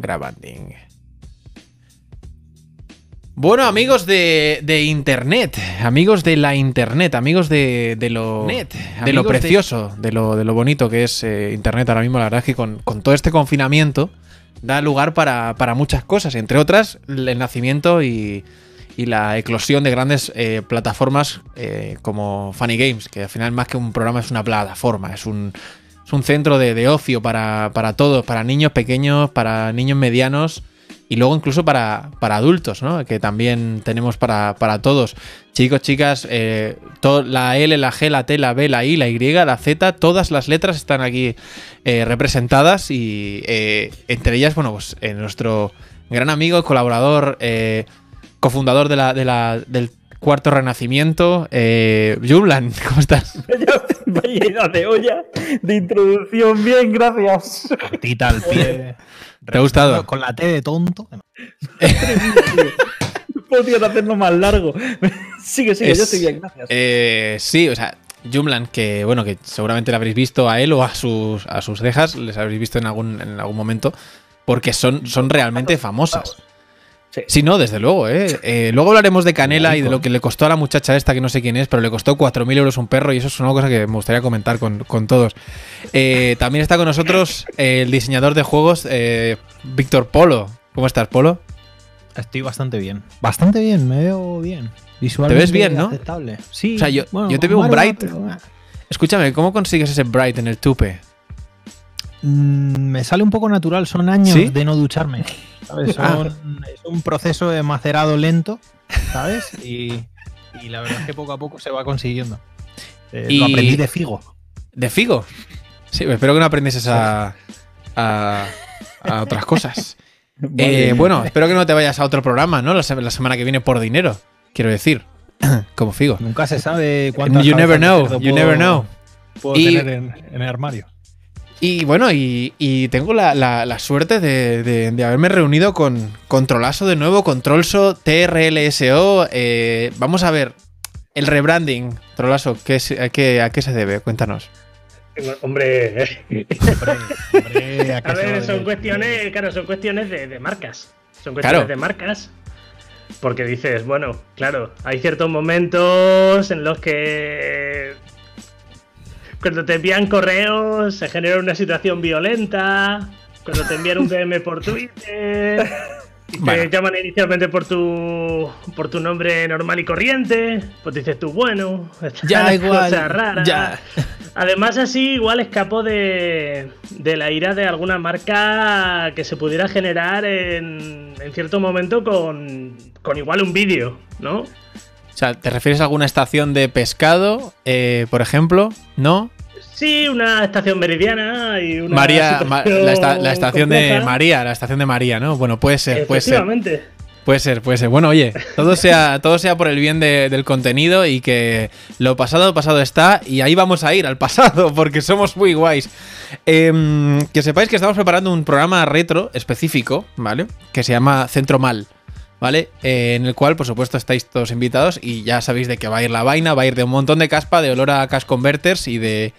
grabanding. Bueno, amigos de, de, internet, amigos de la internet, amigos de, de lo, Net, de lo precioso, de... lo, de lo bonito que es eh, internet ahora mismo, la verdad es que con, con todo este confinamiento da lugar para, para, muchas cosas, entre otras el nacimiento y, y la eclosión de grandes eh, plataformas eh, como Funny Games, que al final más que un programa es una plataforma, es un, es un centro de, de ocio para, para todos, para niños pequeños, para niños medianos y luego incluso para, para adultos, ¿no? Que también tenemos para, para todos. Chicos, chicas, eh, la L, la G, la T, la B, la I, la Y, la Z, todas las letras están aquí eh, representadas y eh, entre ellas, bueno, pues nuestro gran amigo, colaborador, cofundador de la, de la, del cuarto renacimiento, eh, Jumlan, ¿cómo estás? Vaya de olla de introducción, bien, gracias. Tita al pie. ¿Te ha gustado? Con la T de tonto. Podrían hacerlo más largo. sigue, sigue, Es- yo estoy bien, gracias. Eh, sí, o sea, Jumlan, que bueno, que seguramente le habréis visto a él o a sus, a sus cejas, les habréis visto en algún, en algún momento, porque son, son realmente famosas. Sí. Sí, no, desde luego, ¿eh? Eh, Luego hablaremos de Canela y de lo que le costó a la muchacha esta, que no sé quién es, pero le costó 4.000 euros un perro y eso es una cosa que me gustaría comentar con, con todos. Eh, también está con nosotros el diseñador de juegos, eh, Víctor Polo. ¿Cómo estás, Polo? Estoy bastante bien. Bastante bien, me veo bien. Visualmente ves bien, ¿no? aceptable. Sí. O sea, yo- bueno, yo te veo un bright. pero, Escúchame, ¿cómo consigues ese bright en el tupe? mm, me sale un poco natural, son años ¿Sí? de no ducharme. ¿Sabes? Ah. Son- Es un proceso de macerado lento, ¿sabes? Y, y la verdad es que poco a poco se va consiguiendo. Eh, Y- Lo aprendí de Figo. ¿De Figo? Sí, espero que no aprendieses a, a, a otras cosas. Eh, bueno, espero que no te vayas a otro programa, ¿no? La, se- la semana que viene por dinero, quiero decir. Como Figo. Nunca se sabe cuántas You never know, you puedo- never know. Puedo Y- tener en, en el armario. Y bueno, y, y tengo la, la- la suerte de, de- de haberme reunido con Controlaso de nuevo, Controlso, TRLSO. eh, vamos a ver, el rebranding, Controlaso, ¿qué es- a, qué, ¿a qué se debe? Cuéntanos. Hombre, Hombre, hombre, ¿a ver, son cuestiones, claro, son cuestiones de, de marcas. Son cuestiones Claro. de marcas. Porque dices, bueno, claro, hay ciertos momentos en los que cuando te envían correos se genera una situación violenta. Cuando te envían un DM por Twitter. Y te Bueno. llaman inicialmente por tu por tu nombre normal y corriente. Pues dices tú, bueno, Ya, igual, cosa rara. ya. Además, así igual escapó de, de la ira de alguna marca que se pudiera generar en, en cierto momento con, con igual un vídeo, ¿no? O sea, ¿te refieres a alguna estación de pescado, eh, por ejemplo? ¿No? Sí, una estación meridiana y una. María, ma- la, esta- la situación estación de. María, la estación de María, ¿no? Bueno, puede ser, puede ser. Puede ser, puede ser. Bueno, oye, todo sea, todo sea por el bien de- del contenido y que lo pasado, pasado está. Y ahí vamos a ir, al pasado, porque somos muy guays. Em, que sepáis que estamos preparando un programa retro específico, ¿vale? Que se llama Centro Mal, ¿vale? Eh, en el cual, por supuesto, estáis todos invitados y ya sabéis de qué va a ir la vaina. Va a ir de un montón de caspa, de olor a cash converters y de.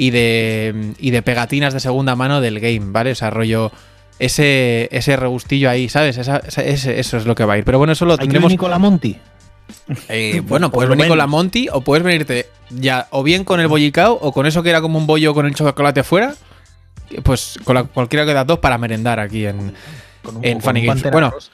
Y de, y de pegatinas de segunda mano del game, ¿vale? O sea, rollo ese, ese regustillo ahí, ¿sabes? Esa- esa- ese- eso es lo que va a ir. Pero bueno, eso lo que tendremos. venir con la Monty. eh, bueno, puedes venir con la menos. Monty o puedes venirte ya o bien con el bollicao o con eso que era como un bollo con el chocolate fuera. Pues con la- cualquiera de las dos para merendar aquí en, Con un, En con Funny un Games. Bueno, Rosa.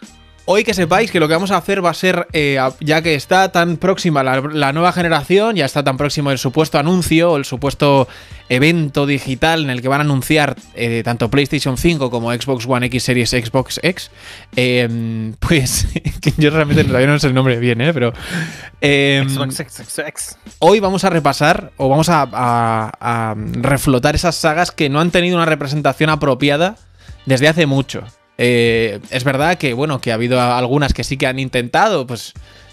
Hoy que sepáis que lo que vamos a hacer va a ser, eh, ya que está tan próxima la, la nueva generación, ya está tan próximo el supuesto anuncio o el supuesto evento digital en el que van a anunciar eh, tanto PlayStation 5 como Xbox One X Series Xbox X, eh, pues que yo realmente todavía no sé el nombre bien, ¿eh? pero Xbox, X. hoy vamos a repasar o vamos a, a- a reflotar esas sagas que no han tenido una representación apropiada desde hace mucho. Eh, es verdad que, bueno, que ha habido algunas que sí que han intentado, pues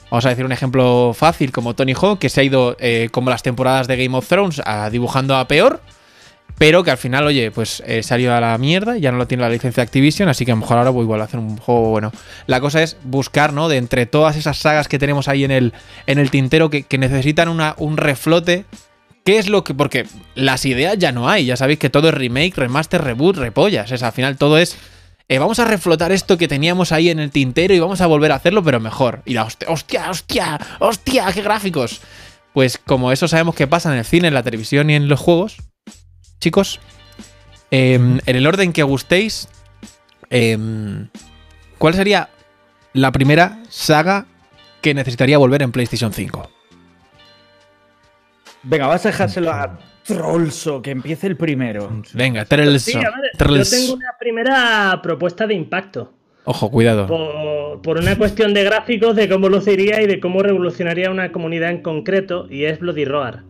vamos a decir un ejemplo fácil como Tony Hawk, que se ha ido eh, como las temporadas de Game of Thrones a, dibujando a peor, pero que al final, oye, pues eh, salió a la mierda, ya no lo tiene la licencia Activision, así que a lo mejor ahora voy igual a hacer un juego bueno. La cosa es buscar, ¿no? De entre todas esas sagas que tenemos ahí en el, en el tintero que, que necesitan una, un reflote. ¿Qué es lo que.? Porque las ideas ya no hay. Ya sabéis que todo es remake, remaster, reboot, repollas. Es, al final todo es eh, vamos a reflotar esto que teníamos ahí en el tintero y vamos a volver a hacerlo, pero mejor. Y la hostia, hostia, hostia, hostia, qué gráficos. Pues como eso sabemos que pasa en el cine, en la televisión y en los juegos, chicos, em, en el orden que gustéis, em, ¿cuál sería la primera saga que necesitaría volver en PlayStation 5? Venga, vas a dejárselo a Trollso, que empiece el primero. Venga. Sí, ver, yo tengo una primera propuesta de impacto. Ojo, cuidado. Por, por una cuestión de gráficos, de cómo luciría y de cómo revolucionaría una comunidad en concreto, y es Bloody Roar.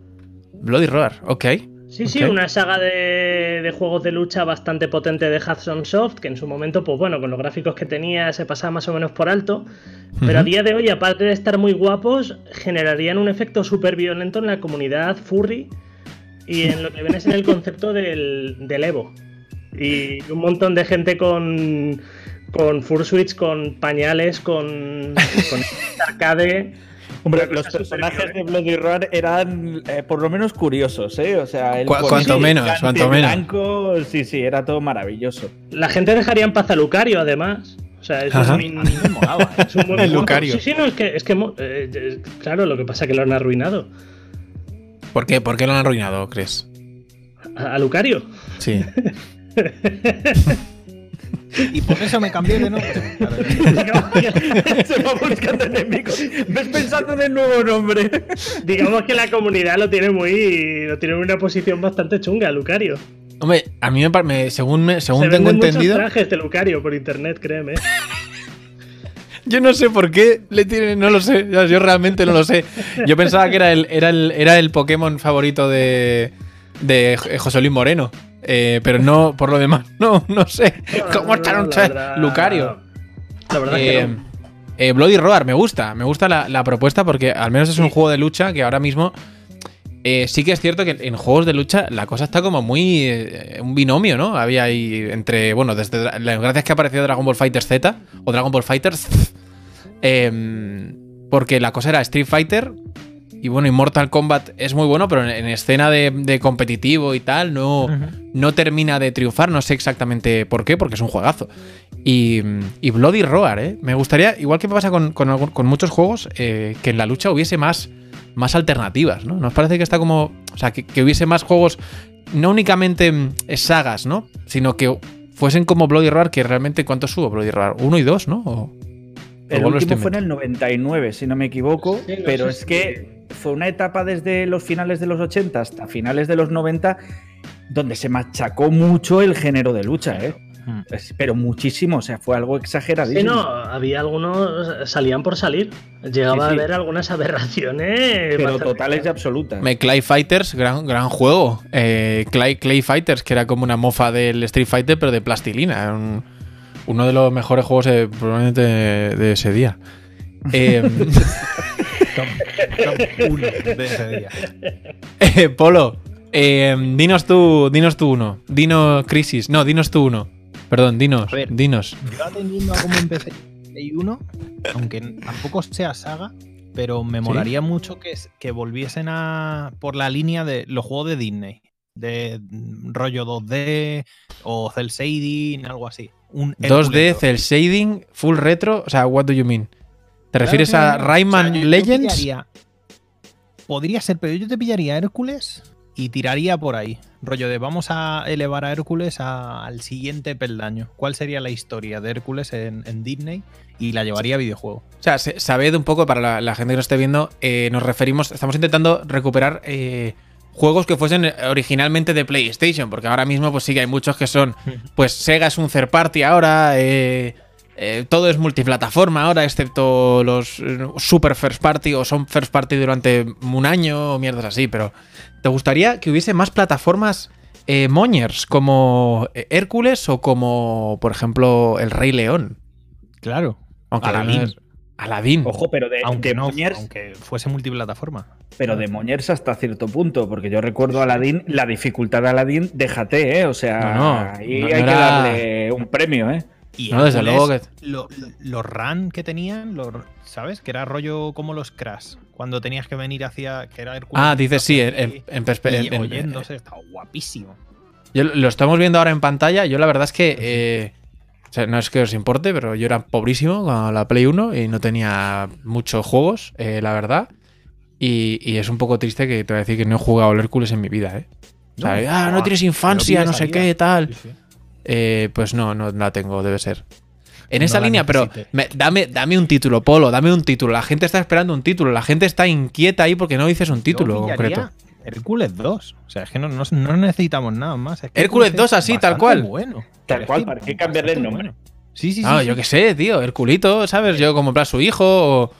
Bloody Roar, ok. Sí, sí, una saga de, de juegos de lucha bastante potente de Hudson Soft, que en su momento, pues bueno, con los gráficos que tenía se pasaba más o menos por alto. Pero a día de hoy, aparte de estar muy guapos, generarían un efecto súper violento en la comunidad furry y en lo que viene en el concepto del, del Evo. Y un montón de gente con, con fursuits, con pañales, con, con arcade. Hombre, los personajes superior, de Bloody Roar eran eh, por lo menos curiosos, ¿eh? O sea, el cuanto menos, gigante cuanto menos. blanco, sí, sí, era todo maravilloso. La gente dejaría en paz a Lucario, además. O sea, es A mí me molaba, ¿eh? es un buen El. Lucario. Sí, sí, no, es que, es que eh, eh, claro, lo que pasa es que lo han arruinado. ¿Por qué? ¿Por qué lo han arruinado, crees? A, Lucario. Sí. Y por eso me cambié de nombre. Se va buscando enemigos. Ves pensando en el nuevo nombre. Digamos que la comunidad lo tiene muy. lo tiene en una posición bastante chunga, Lucario. Hombre, a mí me, me- según, me- según Se tengo venden muchos entendido, trajes de Lucario por internet, créeme. Yo no sé por qué le tienen, no lo sé, yo realmente no lo sé. Yo pensaba que era el, era el, era el Pokémon favorito de, de José Luis Moreno. Eh, pero no, por lo demás, no, no sé. ¿Cómo está No, un la cha- verdad- Lucario? La verdad es Eh, que no. eh, Bloody Roar, me gusta, me gusta la, la propuesta porque al menos es un juego de lucha que ahora mismo eh, sí que es cierto que en juegos de lucha la cosa está como muy eh, un binomio, ¿no? Había ahí entre, bueno, desde gracias que apareció Dragon Ball Fighter Z o Dragon Ball Fighters, em, porque la cosa era Street Fighter y bueno, y Mortal Kombat es muy bueno, pero en, en escena de, de competitivo y tal no, no termina de triunfar, no sé exactamente por qué, porque es un juegazo. Y, y Bloody Roar, ¿eh? Me gustaría, igual que pasa con, con muchos juegos, eh, que en la lucha hubiese más, más alternativas, ¿no? Nos parece que está como. O sea, que, que hubiese más juegos, no únicamente mm, sagas, ¿no? Sino que fuesen como Bloody Roar, que realmente, ¿cuántos subo Bloody Roar? ¿Uno y dos, no? O- El último fue en el 99, si no me equivoco, Sí, no pero es que fue una etapa desde los finales de los 80 hasta finales de los 90 donde se machacó mucho el género de lucha, ¿eh? Mm. Pero muchísimo, o sea, fue algo Sí, exageradísimo. no, había algunos. salían por salir. Llegaba Sí, sí. a haber algunas aberraciones. pero totales y absolutas. Me- Clay Fighters, gran, gran juego. Eh, Clay, Clay Fighters, que era como una mofa del Street Fighter, pero de plastilina. Era un- uno de los mejores juegos eh, probablemente de, de ese día. Eh, de ese día. eh, Polo, eh, dinos tú, dinos tú uno. Dinos Crisis. No, dinos tú uno. Perdón, dinos. Ver. Dinos. Yo atendiendo a cómo empecé Play 1, aunque tampoco sea saga, pero me molaría mucho que, que volviesen a por la línea de los juegos de Disney. De mm, rollo 2D o cel shading, algo así. Un 2D, Hércules. cel shading, full retro. O sea, what do you mean? ¿Te Claro, refieres a. Rayman O sea, Legends? pillaría- podría ser, pero yo te pillaría Hércules y tiraría por ahí. Rollo de vamos a elevar a Hércules a- al siguiente peldaño. ¿Cuál sería la historia de Hércules en, en Disney? Y la llevaría a videojuego. O sea, se- sabed un poco, para la, la gente que nos esté viendo, eh, nos referimos, estamos intentando recuperar eh, juegos que fuesen eh, originalmente de PlayStation, porque ahora mismo pues sí que hay muchos que son, pues Sega es un third party ahora, eh, eh, todo es multiplataforma ahora, excepto los super first party o son first party durante un año o mierdas así, pero ¿te gustaría que hubiese más plataformas eh, moñers como eh, Hércules o como, por ejemplo, El Rey León? Claro. Aunque Aladdin. es- Aladdin. Ojo, pero de, Aunque de no, Moñers, aunque fuese multiplataforma. pero de Moñers hasta cierto punto, porque yo recuerdo a Aladdin, la dificultad de Aladdin, déjate, ¿eh? O sea, No, no, ahí no- hay que darle un premio, ¿eh? Y No, desde luego que- lo- lo- los run que tenían, los, ¿sabes? Que era rollo como los Crash. Cuando tenías que venir hacia. Que era Hércules. Ah, dices sí, en, en- ti, en perspe- y en- en- oyéndose, estaba guapísimo. Yo lo estamos viendo ahora en pantalla. Yo la verdad es que eh, O sea, no es que os importe, pero yo era pobrísimo con la Play 1 y no tenía muchos juegos, eh, la verdad. Y, y es un poco triste que te voy a decir que no he jugado al Hércules en mi vida, ¿eh? O sea, ah, no tienes infancia, no sé qué, tal. Sí, sí. Eh, pues no, no la tengo, debe ser. En esa línea, pero me- dame, dame un título, Polo, dame un título. La gente está esperando un título, la gente está inquieta ahí porque no dices un título concreto. Hércules 2. O sea, es que no, no- no necesitamos nada más. Es que Hércules 2 es así, tal cual. Bueno. Tal cual, ¿para qué cambiarle el nombre? bueno. Sí, sí, sí. No, sí. yo qué sé, tío, Herculito, ¿sabes? Yo como en plan su hijo o...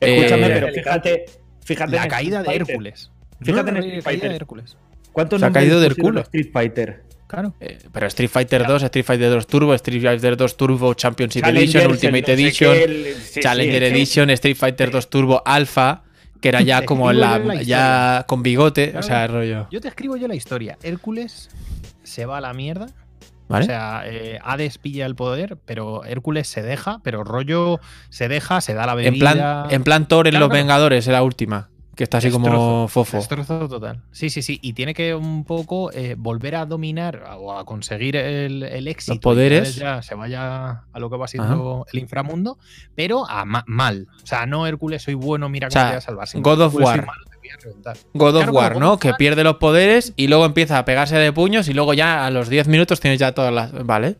Escúchame, Eh, pero fíjate. Fíjate La en caída de Street Fighter. Hércules. Fíjate en No, Street la caída Fighter. de Hércules. ¿Cuántos Se ha caído del culo. Street Fighter. Claro. eh, pero Street Fighter 2, Street Fighter 2 Turbo, Street Fighter 2 Turbo Championship Edition, Ultimate Edition, el- sí, Challenger es Edition, Street Fighter 2 Turbo Alpha, que era ya como la, la ya con bigote, o Claro. sea, rollo. Yo te escribo yo la historia. Hércules se va a la mierda. ¿Vale? O sea, eh, Hades pilla el poder, pero Hércules se deja, pero rollo se deja, se da la bebida. en plan, en plan Thor en Claro, Los claro. Vengadores, era la última, que está así como fofo. Destrozo total. Sí, sí, sí. Y tiene que un poco eh, volver a dominar o a conseguir el, el éxito. Los poderes. ya se vaya a lo que va siendo el inframundo, pero a ma- mal. O sea, no Hércules, soy bueno, mira O cómo sea, te voy a salvar. God of War. malo, te voy a reventar. God of War, ¿no? Que pierde los poderes y luego empieza a pegarse de puños y luego ya a los 10 minutos tienes ya todas las. Vale.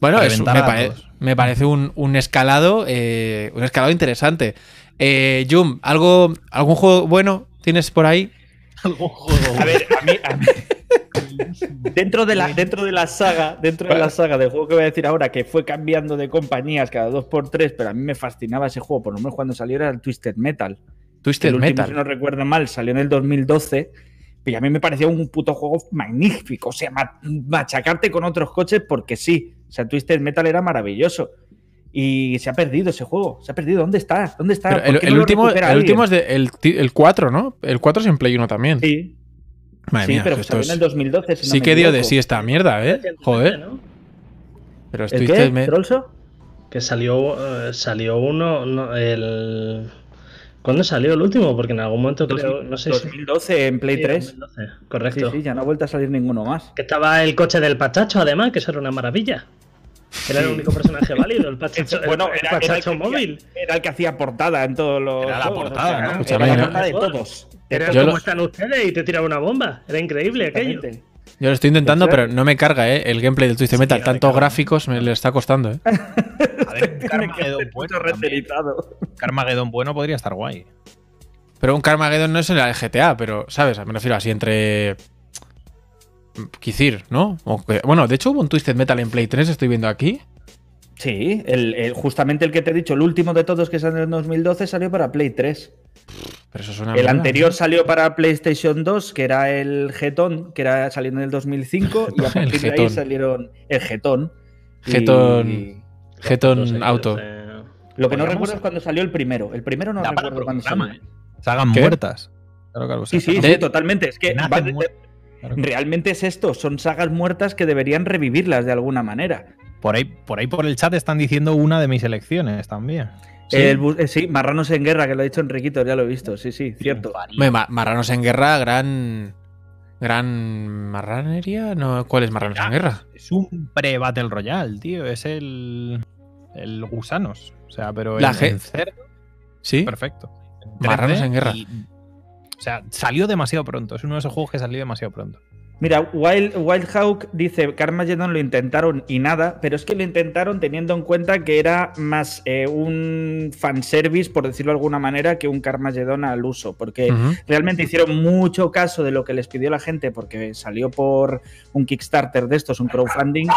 Bueno, es- Reventar me, pare- me parece un, un escalado. eh, un escalado interesante. Eh, Jum, ¿algo, ¿algún juego bueno tienes por ahí? Algún juego. A ver, a mí. a mí- dentro, de la, dentro de la saga, dentro de la saga del juego que voy a decir ahora, que fue cambiando de compañías cada dos por tres, pero a mí me fascinaba ese juego, por lo menos cuando salió era el Twisted Metal. Twisted el último, Metal. si no recuerdo mal, salió en el 2012. Y a mí me parecía un puto juego magnífico. O sea, ma- machacarte con otros coches porque sí. O sea, Twisted Metal era maravilloso. Y se ha perdido ese juego. Se ha perdido. ¿Dónde está? ¿Dónde está? Pero ¿Por el, el no último, el último es de, el, el 4, ¿no? El 4 es en Play 1 también. Sí, Madre sí mía, pero salió es- en el 2012. si no sí que dio de sí esta mierda, ¿eh? Joder. ¿no? Pero es ¿El Twisted qué? Me- ¿Trolso? Que salió, eh, salió uno, no, el... ¿Cuándo salió el último? Porque en algún momento creo, no sé si... 2012 en Play Sí, 3. 2012, Sí, correcto. sí, ya no ha vuelto a salir ninguno más. Que estaba el coche del Pachacho, además, que eso era una maravilla. Era el único personaje válido, el Pachacho, el- bueno, el, era, era el Pachacho hacía- móvil. era el que hacía portada en todos los. Era la juegos, portada, ¿no? Era la portada de todos. Era Yo como lo- están ustedes y te tiraba una bomba. Era increíble aquello. Yo lo estoy intentando, pero no me carga, ¿eh? El gameplay del Twisted Metal. Tantos gráficos me le está costando, ¿eh? A ver, un Carmageddon bueno. Carmageddon bueno podría estar guay. Pero un Carmageddon no es en el GTA, pero, ¿sabes? Me refiero así entre. Quizir, ¿no? O que- bueno, de hecho hubo un Twisted Metal en Play 3, estoy viendo aquí. Sí, el, el- justamente el que te he dicho, el último de todos que salió en 2012 salió para Play 3. Pero eso suena. El anterior salió para PlayStation 2, que era el Getón, que era saliendo en el 2005, y a El partir de ahí salieron el Getón. y- Getón- fotos Auto. Lo que no recuerdo es cuando salió el primero. El primero no recuerdo cuándo programa, salió. ¿eh? Sagan ¿Qué? muertas. Claro, claro. Sí, sí, sí, De- totalmente. Es que Claro. realmente es esto, son sagas muertas que deberían revivirlas de alguna manera. Por ahí, por ahí por el chat están diciendo una de mis elecciones también. Sí, el eh, sí Marranos en Guerra, que lo ha dicho Enriquito, ya lo he visto, sí, sí, cierto. Ma- Marranos en Guerra, gran. Gran. ¿Marranería? No, ¿Cuál es Marranos en Guerra? Es un pre-Battle Royale, tío. Es el. El gusanos. O sea, pero La en, ge- en cerdo, ¿Sí? perfecto. En Marranos 3D en guerra. y- o sea, salió demasiado pronto. Es uno de esos juegos que salió demasiado pronto. Mira, Wild, Wild Hawk dice que Armageddon lo intentaron y nada, pero es que lo intentaron teniendo en cuenta que era más eh, un fanservice, por decirlo de alguna manera, que un Carmageddon al uso, porque realmente hicieron mucho caso de lo que les pidió la gente, porque salió por un Kickstarter de estos, un crowdfunding,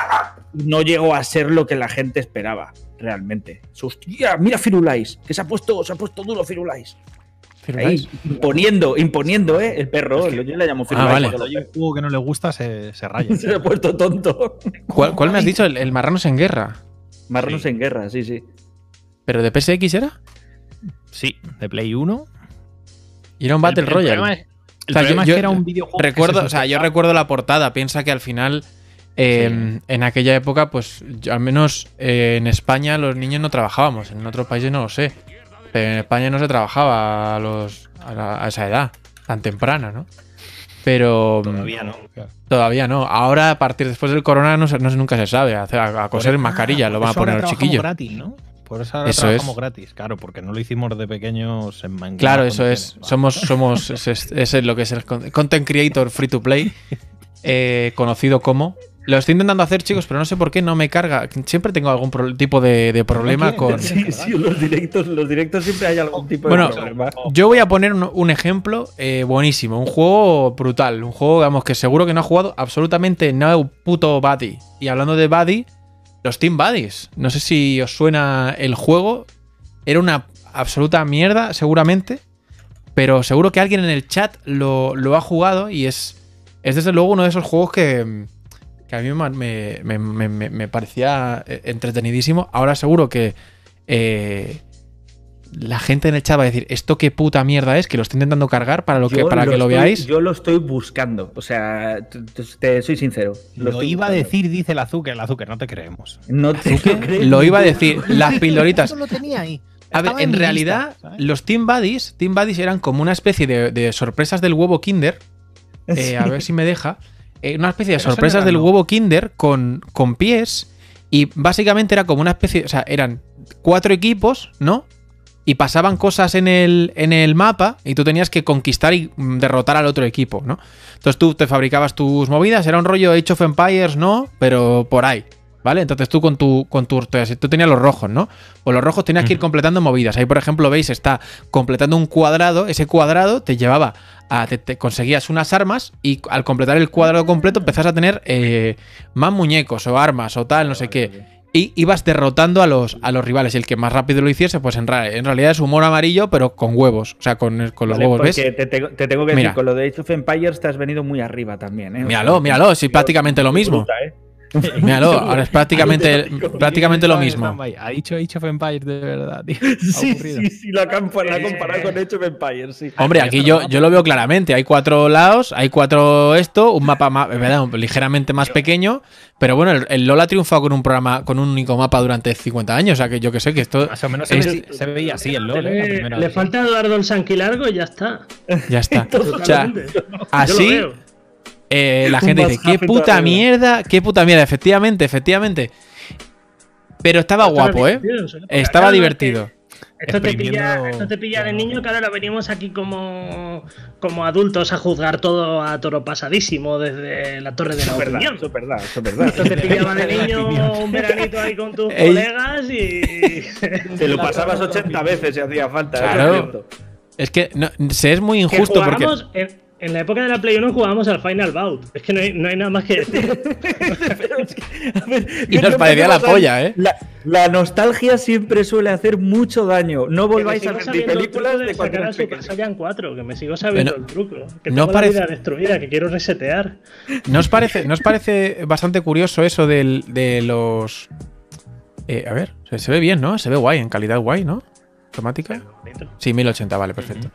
y no llegó a ser lo que la gente esperaba, realmente. Hostia, mira Firulais, que se ha puesto, se ha puesto duro Firulais. Ahí, imponiendo, imponiendo, ¿eh? El perro, yo le llamo Firulais. Ah, vale. Cuando hay un juego que no le gusta, se, se raya. lo- Se ha puesto tonto. ¿Cuál, cuál me has dicho? El, el Marranos en Guerra. Marranos Sí. en guerra, sí, sí. ¿Pero de PSX era? Sí, de Play 1. Y era un Battle El- el Royale. problema es- El O sea, problema yo- es que era un videojuego. Recuerdo, se o sea, yo recuerdo la portada. Piensa que al final, eh, en aquella época, pues yo- al menos eh, en España los niños no trabajábamos. En otros países no lo sé. Pero en España no se trabajaba a, los, a, la- a esa edad tan temprana, ¿no? Pero. Todavía no. Todavía no. Ahora, a partir después del corona, no, nunca se sabe. A, a coser mascarillas lo van a poner los chiquillos. gratis, ¿no? Por eso ahora eso trabajamos gratis, claro, porque no lo hicimos de pequeños en Claro, eso es. Somos, somos, es, es, lo que es el content creator free to play, eh, conocido como lo estoy intentando hacer, chicos, pero no sé por qué no me carga. Siempre tengo algún tipo de, problema con. Sí, sí, los directos, los directos siempre hay algún tipo de problema. Yo voy a poner un, ejemplo eh, buenísimo. Un juego brutal. Un juego, digamos, que seguro que no ha jugado absolutamente no puto Buddy. Y hablando de Buddy, los Team Buddies. No sé si os suena el juego. Era una absoluta mierda, seguramente. Pero seguro que alguien en el chat lo, lo ha jugado y es, es desde luego uno de esos juegos que que a mí me, parecía eh, entretenidísimo. Ahora seguro que eh, la gente en el chat va a decir, ¿esto qué puta mierda es? Que lo estoy intentando cargar para, lo que, para que lo veáis. Yo lo estoy buscando, o sea, te, soy sincero. Lo, iba a decir, dice el azúcar, el azúcar, no te creemos. No te Lo iba a decir, las pildoritas. lo tenía ahí. A ver, en, realidad, los Team Buddies, Team Buddies eran como una especie de, sorpresas del huevo Kinder. Eh, a ver si me deja. Eh, una especie de sorpresas del huevo Kinder con, con pies. Y básicamente era como una especie. O sea, eran cuatro equipos, ¿no? Y pasaban cosas en el, en el mapa y tú tenías que conquistar y mm, derrotar al otro equipo, ¿no? Entonces tú te fabricabas tus movidas, era un rollo Age of Empires, ¿no? Pero por ahí, ¿vale? Entonces tú con tu, con tu, tú tenías los rojos, ¿no? Pues los rojos tenías que ir completando movidas. Ahí, por ejemplo, veis, está completando un cuadrado, ese cuadrado te llevaba te, conseguías unas armas y al completar el cuadrado completo empezás a tener eh, más muñecos o armas o tal, no sé qué. Y ibas derrotando a los, a los rivales. Y el que más rápido lo hiciese, pues en, en realidad es humor amarillo, pero con huevos. O sea, con, los huevos, ¿ves? Te, te, tengo que decir, con lo de Age of Empires te has venido muy arriba también, ¿eh? Míralo, míralo, sí, prácticamente lo mismo. ¿eh? Míralo, ahora es prácticamente, prácticamente lo mismo. Ha dicho Age of Empires de verdad, tío. Sí, sí, sí, lo ha comparado con Age of Empires, sí. Hombre, aquí yo, yo lo veo claramente. Hay cuatro lados, hay cuatro esto, un mapa más, ¿verdad? ligeramente más pequeño. Pero bueno, el, LOL ha triunfado con un programa, con un único mapa durante 50 años. O sea que yo que sé que esto. Más o menos se, veía así el LOL. ¿eh? Le, falta Eduardo el Sanquilargo y ya está. Ya está. o sea, así. Eh, la gente dice, qué puta mierda, qué puta mierda, efectivamente, efectivamente. Pero estaba guapo, ¿eh? Estaba divertido. Esto te, pilla, esto te pilla de niño que ahora lo venimos aquí como, como adultos a juzgar todo a toro pasadísimo desde la torre de la opinión. Eso es verdad, eso es verdad. Esto te pillaba de niño un veranito ahí con tus colegas y... Te lo pasabas 80 veces si hacía falta. Claro. Es que se es muy injusto porque... En la época de la Play 1 jugábamos al Final Bout. Es que no hay, no hay nada más que decir. y nos parecía la polla, ¿eh? La, nostalgia siempre suele hacer mucho daño. No volváis a ver películas de cuando Super Saiyan 4, que me sigo sabiendo el truco. Que tengo la vida destruida, que quiero resetear. ¿No os parece, parece bastante curioso eso de los... Eh, a ver, se, ve bien, ¿no? Se ve guay, en calidad guay, ¿no? Automática. Sí, 1080, vale, perfecto.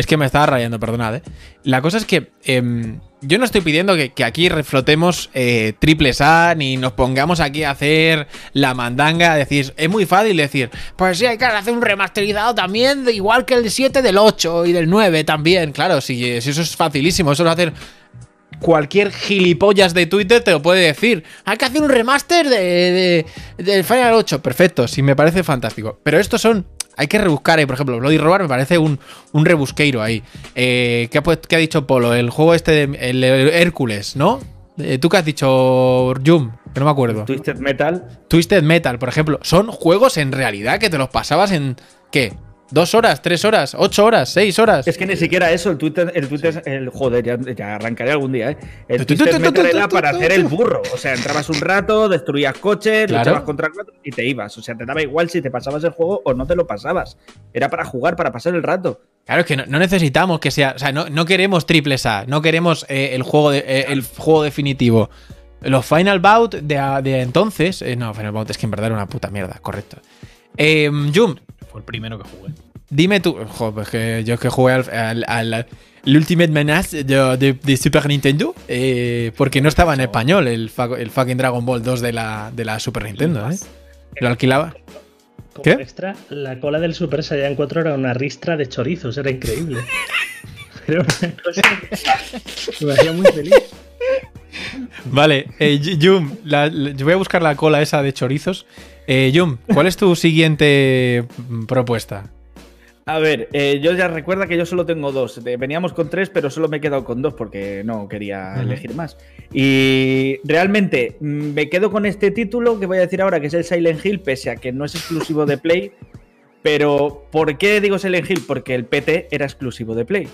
Es que me estaba rayando, perdonad. ¿eh? La cosa es que em, yo no estoy pidiendo que, aquí reflotemos eh, triples A ni nos pongamos aquí a hacer la mandanga. Decir, es muy fácil decir, pues sí, hay que hacer un remasterizado también, igual que el 7 del 8 y del 9 también. Claro, si, eso es facilísimo, eso lo hacer cualquier gilipollas de Twitter te lo puede decir. Hay que hacer un remaster de, de, Final 8. Perfecto, sí, me parece fantástico. Pero estos son hay que rebuscar ahí, por ejemplo, Bloody Roar me parece un, un rebusqueiro ahí. Eh, ¿qué, ha, dicho Polo? El juego este, de, el, Hércules, ¿no? Eh, ¿Tú qué has dicho, Jum? Que no me acuerdo. Twisted Metal. Twisted Metal, por ejemplo. Son juegos en realidad que te los pasabas en. ¿Qué? ¿Dos horas? ¿Tres horas? ¿Ocho horas? ¿Seis horas? Es que ni siquiera eso, el Twitter, el Twitter, el joder, ya, arrancaré algún día, ¿eh? El Twitter Metal era para hacer el burro. O sea, entrabas un rato, destruías coches, luchabas contra cuatro y te ibas. O sea, te daba igual si te pasabas el juego o no te lo pasabas. Era para jugar, para pasar el rato. Claro, es que no, necesitamos que sea. O sea, no, queremos triples A, no queremos eh, el, juego eh, el juego definitivo. Los Final Bout de, de entonces. Eh, no, Final Bout es que en verdad era una puta mierda, correcto. Eh, Jum. Fue el primero que jugué. Dime tú. Joder, pues que yo que jugué al, al, Ultimate Menace de, Super Nintendo. Eh, porque no estaba en español el, el, fucking Dragon Ball 2 de la, de la Super Nintendo. ¿eh? Lo alquilaba. ¿Qué? extra, la cola del Super Saiyan 4 era una ristra de chorizos, era increíble. Pero una cosa que me hacía muy feliz. Vale, eh, Yum, la- la- yo voy a buscar la cola esa de chorizos. Eh, Yum, ¿cuál es tu siguiente mm, propuesta? A ver, eh, yo ya recuerda que yo solo tengo dos. Veníamos con tres, pero solo me he quedado con dos porque no quería elegir más. Y realmente mm, me quedo con este título que voy a decir ahora, que es el Silent Hill, pese a que no es exclusivo de Play. Pero, ¿por qué digo Silent Hill? Porque el PT era exclusivo de Play.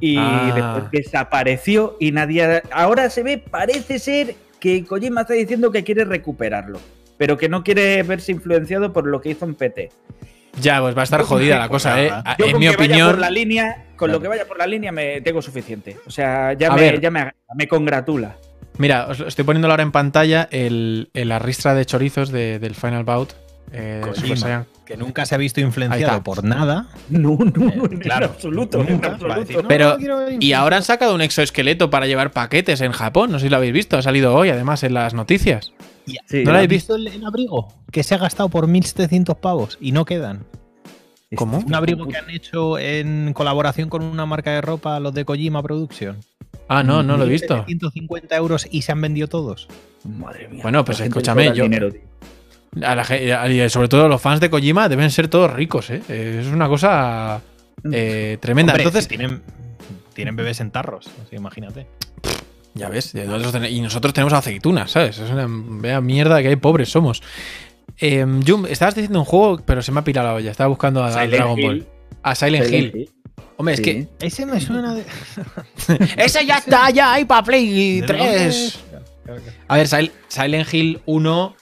Y Ah. después desapareció y nadie. Ahora se ve, parece ser que Kojima está diciendo que quiere recuperarlo, pero que no quiere verse influenciado por lo que hizo en PT. Ya, pues va a estar Yo jodida la cosa, ¿eh? Yo En con mi que vaya opinión. por la línea, con Claro. lo que vaya por la línea me tengo suficiente. O sea, ya, A me, ver. ya me, me congratula. Mira, os estoy poniendo ahora en pantalla el, el- la ristra de chorizos de- del Final Bout. eh, Kojima. Que nunca se ha visto influenciado por nada. No, no, Eh, en claro, absoluto. en absoluto. Va a decir, no, Pero- no Y ahora han sacado un exoesqueleto para llevar paquetes en Japón. No sé si lo habéis visto. Ha salido hoy, además, en las noticias. Y- Sí. ¿No lo ¿Has habéis visto el, el abrigo? Que se ha gastado por 1.700 pavos y no quedan. ¿Cómo? Un abrigo que han hecho en colaboración con una marca de ropa, los de Kojima Production. Ah, no, no lo he visto. 150 euros y se han vendido todos. Madre mía. Bueno, pues La escúchame, yo- dinero, tío. A la ge- a- y sobre todo los fans de Kojima deben ser todos ricos, ¿eh? Es una cosa eh, tremenda. Hombre, Entonces, si tienen, tienen bebés en tarros, así, imagínate. Ya ves, y nosotros tenemos aceitunas, ¿sabes? Es una vea mierda que hay pobres somos. Eh, Jum, estabas diciendo un juego, pero se me ha pirado la olla. Estaba buscando a, a Silent Dragon Hill. Ball. A Silent, Silent Hill. Hill. Hombre, Sí. es que Ese me suena de. ese ya está, ya hay para Play ¿De 3. dónde? A ver, Sil- Silent Hill 1.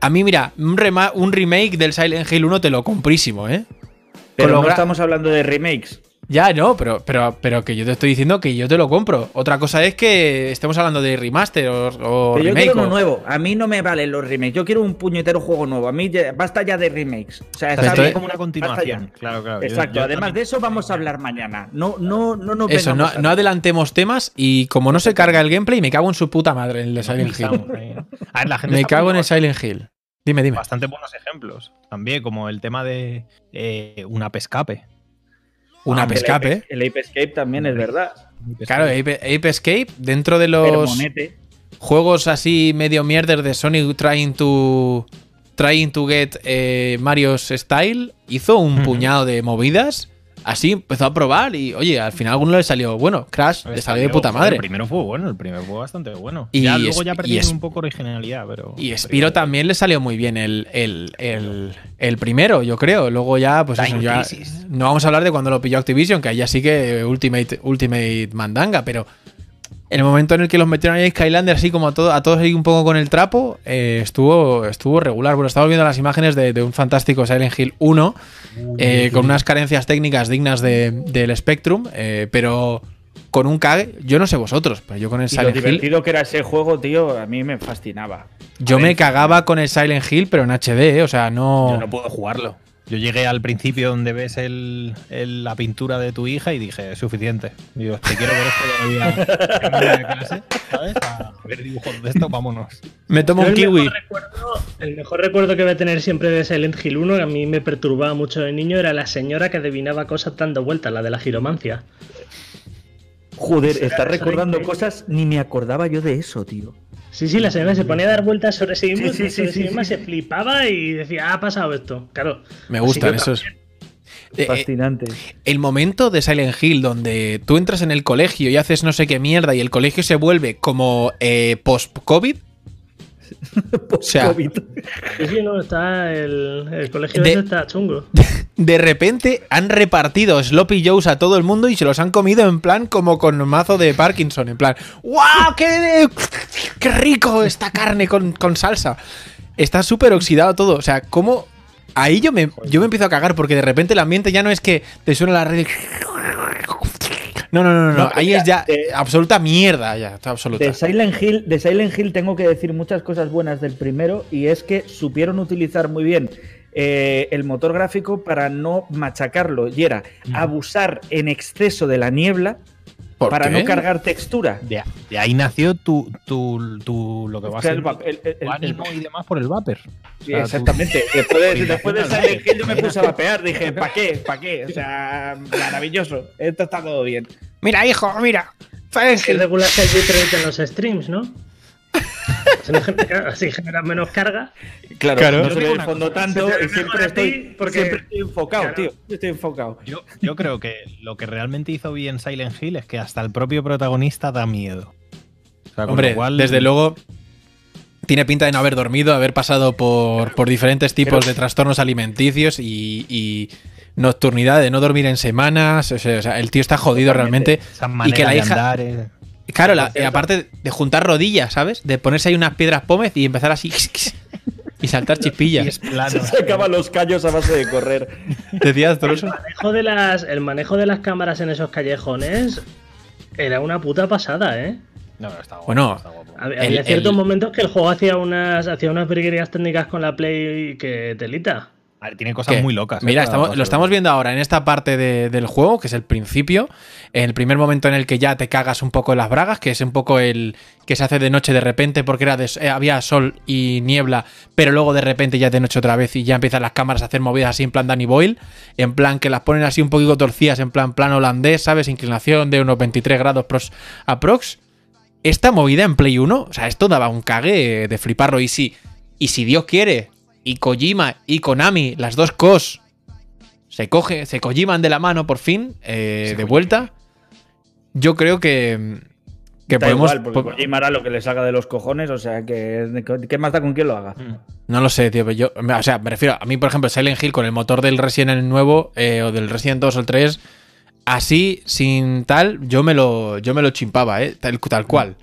A mí, mira, un, rema- un remake del Silent Hill 1 te lo comprísimo, ¿eh? Pero Con no estamos hablando de remakes. Ya, no, pero, pero, pero que yo te estoy diciendo que yo te lo compro. Otra cosa es que estemos hablando de remaster o, o Pero yo remake. quiero uno o- nuevo. A mí no me valen los remakes. Yo quiero un puñetero juego nuevo. A mí ya- basta ya de remakes. O sea, está esto bien. es como una continuación. Claro, claro. Yo- Exacto. yo Además también- de eso, vamos a hablar mañana. No, no, no nos Eso, no, no adelantemos temas y como no se carga el gameplay, me cago en su puta madre en el de Silent Hill. Estamos ahí. A ver, la gente Me cago en el Silent Hill. Dime, dime. Bastante buenos ejemplos. También, como el tema de eh, una pescape. El pescape. Ape- El Ape Escape también es verdad. Claro, Ape, Ape Escape, dentro de los Permonete. juegos así medio mierder de Sony trying to trying to get eh, Mario's style, hizo un puñado de movidas. Así empezó a probar y, oye, al final a alguno le salió bueno. Crash le salió de puta madre. El primero fue bueno, el primero fue bastante bueno. Y ya luego ya es- un poco originalidad, pero. Y Spiro también le salió muy bien el, el, el- el primero, yo creo. Luego ya, pues Time eso, ya. Crisis. No vamos a hablar de cuando lo pilló Activision, que ahí ya sí que Ultimate, Ultimate Mandanga, pero el momento en el que los metieron ahí Skylander así como a, todo, a todos ahí un poco con el trapo, eh, estuvo, estuvo regular. Bueno, estamos viendo las imágenes de, de un fantástico Silent Hill 1, eh, con unas carencias técnicas dignas de- del Spectrum, eh, pero con un cague. Yo no sé vosotros, pero yo con el Y lo Silent Hill. divertido que era ese juego, tío, a mí me fascinaba. Yo me cagaba con el Silent Hill, pero en HD, ¿eh? o sea, no. Yo no puedo jugarlo. Yo llegué al principio donde ves el, el- la pintura de tu hija y dije, es suficiente. Digo, te quiero ver esto, ya me voy a, ya me voy a clase, ¿sabes? A ver dibujos de esto, vámonos. Me tomo Yo un el kiwi. Mejor recuerdo, el mejor recuerdo que voy a tener siempre de Silent Hill 1, que a mí me perturbaba mucho de niño, era la señora que adivinaba cosas dando vueltas, la de la giromancia. Joder, estás recordando cosas, ni me acordaba yo de eso, tío. Sí, sí, la señora se ponía a dar vueltas sobre sí misma, Sí, sí, sobre sí, sí sí, misma, sí. se flipaba y decía, "Ah, ha pasado esto. Claro. Me gustan esos. también. Eh, eh, Fascinante. el momento de Silent Hill donde tú entras en el colegio y haces no sé qué mierda y el colegio se vuelve como eh, post-COVID. O sea. Sí, sí, no, está el, el colegio De- ese está chungo. de repente han repartido Sloppy Joes a todo el mundo y se los han comido en plan como con mazo de Parkinson. En plan, ¡guau! ¡Qué, qué rico esta carne con, con salsa! Está súper oxidado todo. O sea, ¿cómo.? Ahí yo me, yo me empiezo a cagar porque de repente el ambiente ya no es que te suena la red. No, no, no, no. No, Ahí mira, es ya de- absoluta mierda. Ya, absoluta. De Silent Hill, de Silent Hill tengo que decir muchas cosas buenas del primero y es que supieron utilizar muy bien eh, el motor gráfico para no machacarlo y era abusar en exceso de la niebla ¿Por para qué? no cargar textura. De, de ahí nació tu, tu, tu- lo que va a O sea, ser el el- ánimo y demás por el vapor. Exactamente. Después de, después de Hill yo me puse a vapear. Dije, ¿para qué? ¿Para qué? O sea, maravilloso. Esto está todo bien. Mira, hijo, mira. Es que regulas el bitrate en los streams, ¿no? Así genera menos carga. Claro, Claro. no se una fondo cosa, tanto y siempre estoy, porque- siempre estoy enfocado, Claro. tío. Yo estoy enfocado. Yo, yo creo que lo que realmente hizo bien Silent Hill es que hasta el propio protagonista da miedo. O sea, Hombre, cual- desde luego tiene pinta de no haber dormido, haber pasado por, por diferentes tipos Pero- de trastornos alimenticios y, y nocturnidad, de no dormir en semanas. O sea, o sea, el tío está jodido realmente. esa Y que la hija. andar Claro, la- eh, aparte de juntar rodillas, ¿sabes? De ponerse ahí unas piedras pómez y empezar así. Y saltar y es chispillas. plano. Se acaban los callos a base de correr. Decías, Toloso. manejo de las, el manejo de las cámaras en esos callejones era una puta pasada, ¿eh? No, no, está guapo, Bueno, está guapo. Había El- ciertos el- momentos que el juego hacía unas, hacía unas virguerías técnicas con la Play que telita. A ver, tiene cosas ¿Qué? muy locas. ¿eh? Mira, estamos- lo estamos viendo ahora en esta parte de- del juego, que es el principio. En el primer momento en el que ya te cagas un poco en las bragas, que es un poco el que se hace de noche de repente porque era de- eh, había sol y niebla, pero luego de repente ya es de noche otra vez y ya empiezan las cámaras a hacer movidas así en plan Danny Boyle, en plan que las ponen así un poquito torcidas, en plan plan holandés, ¿sabes? Inclinación de unos 23 grados pros, aprox. Esta movida en Play 1, o sea, esto daba un cague de fliparlo. Y si, y si Dios quiere, y Kojima y Konami, las dos cos, se coge, se Kojiman de la mano por fin, eh, de vuelta, yo creo que, que Da podemos. igual, porque po- Kojima hará lo que le salga de los cojones, o sea, que ¿qué más da con quién lo haga? Mm. No lo sé, tío. pero Yo, o sea, me refiero a mí, por ejemplo, Silent Hill con el motor del Resident Evil nuevo eh, o del Resident 2 o el 3, así, sin tal, yo me lo, yo me lo chimpaba, ¿eh? Tal, tal cual.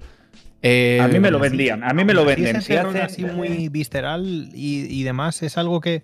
Eh, A mí me lo vendían, a mí me lo venden. Si hacen- así muy visceral y, y demás es algo que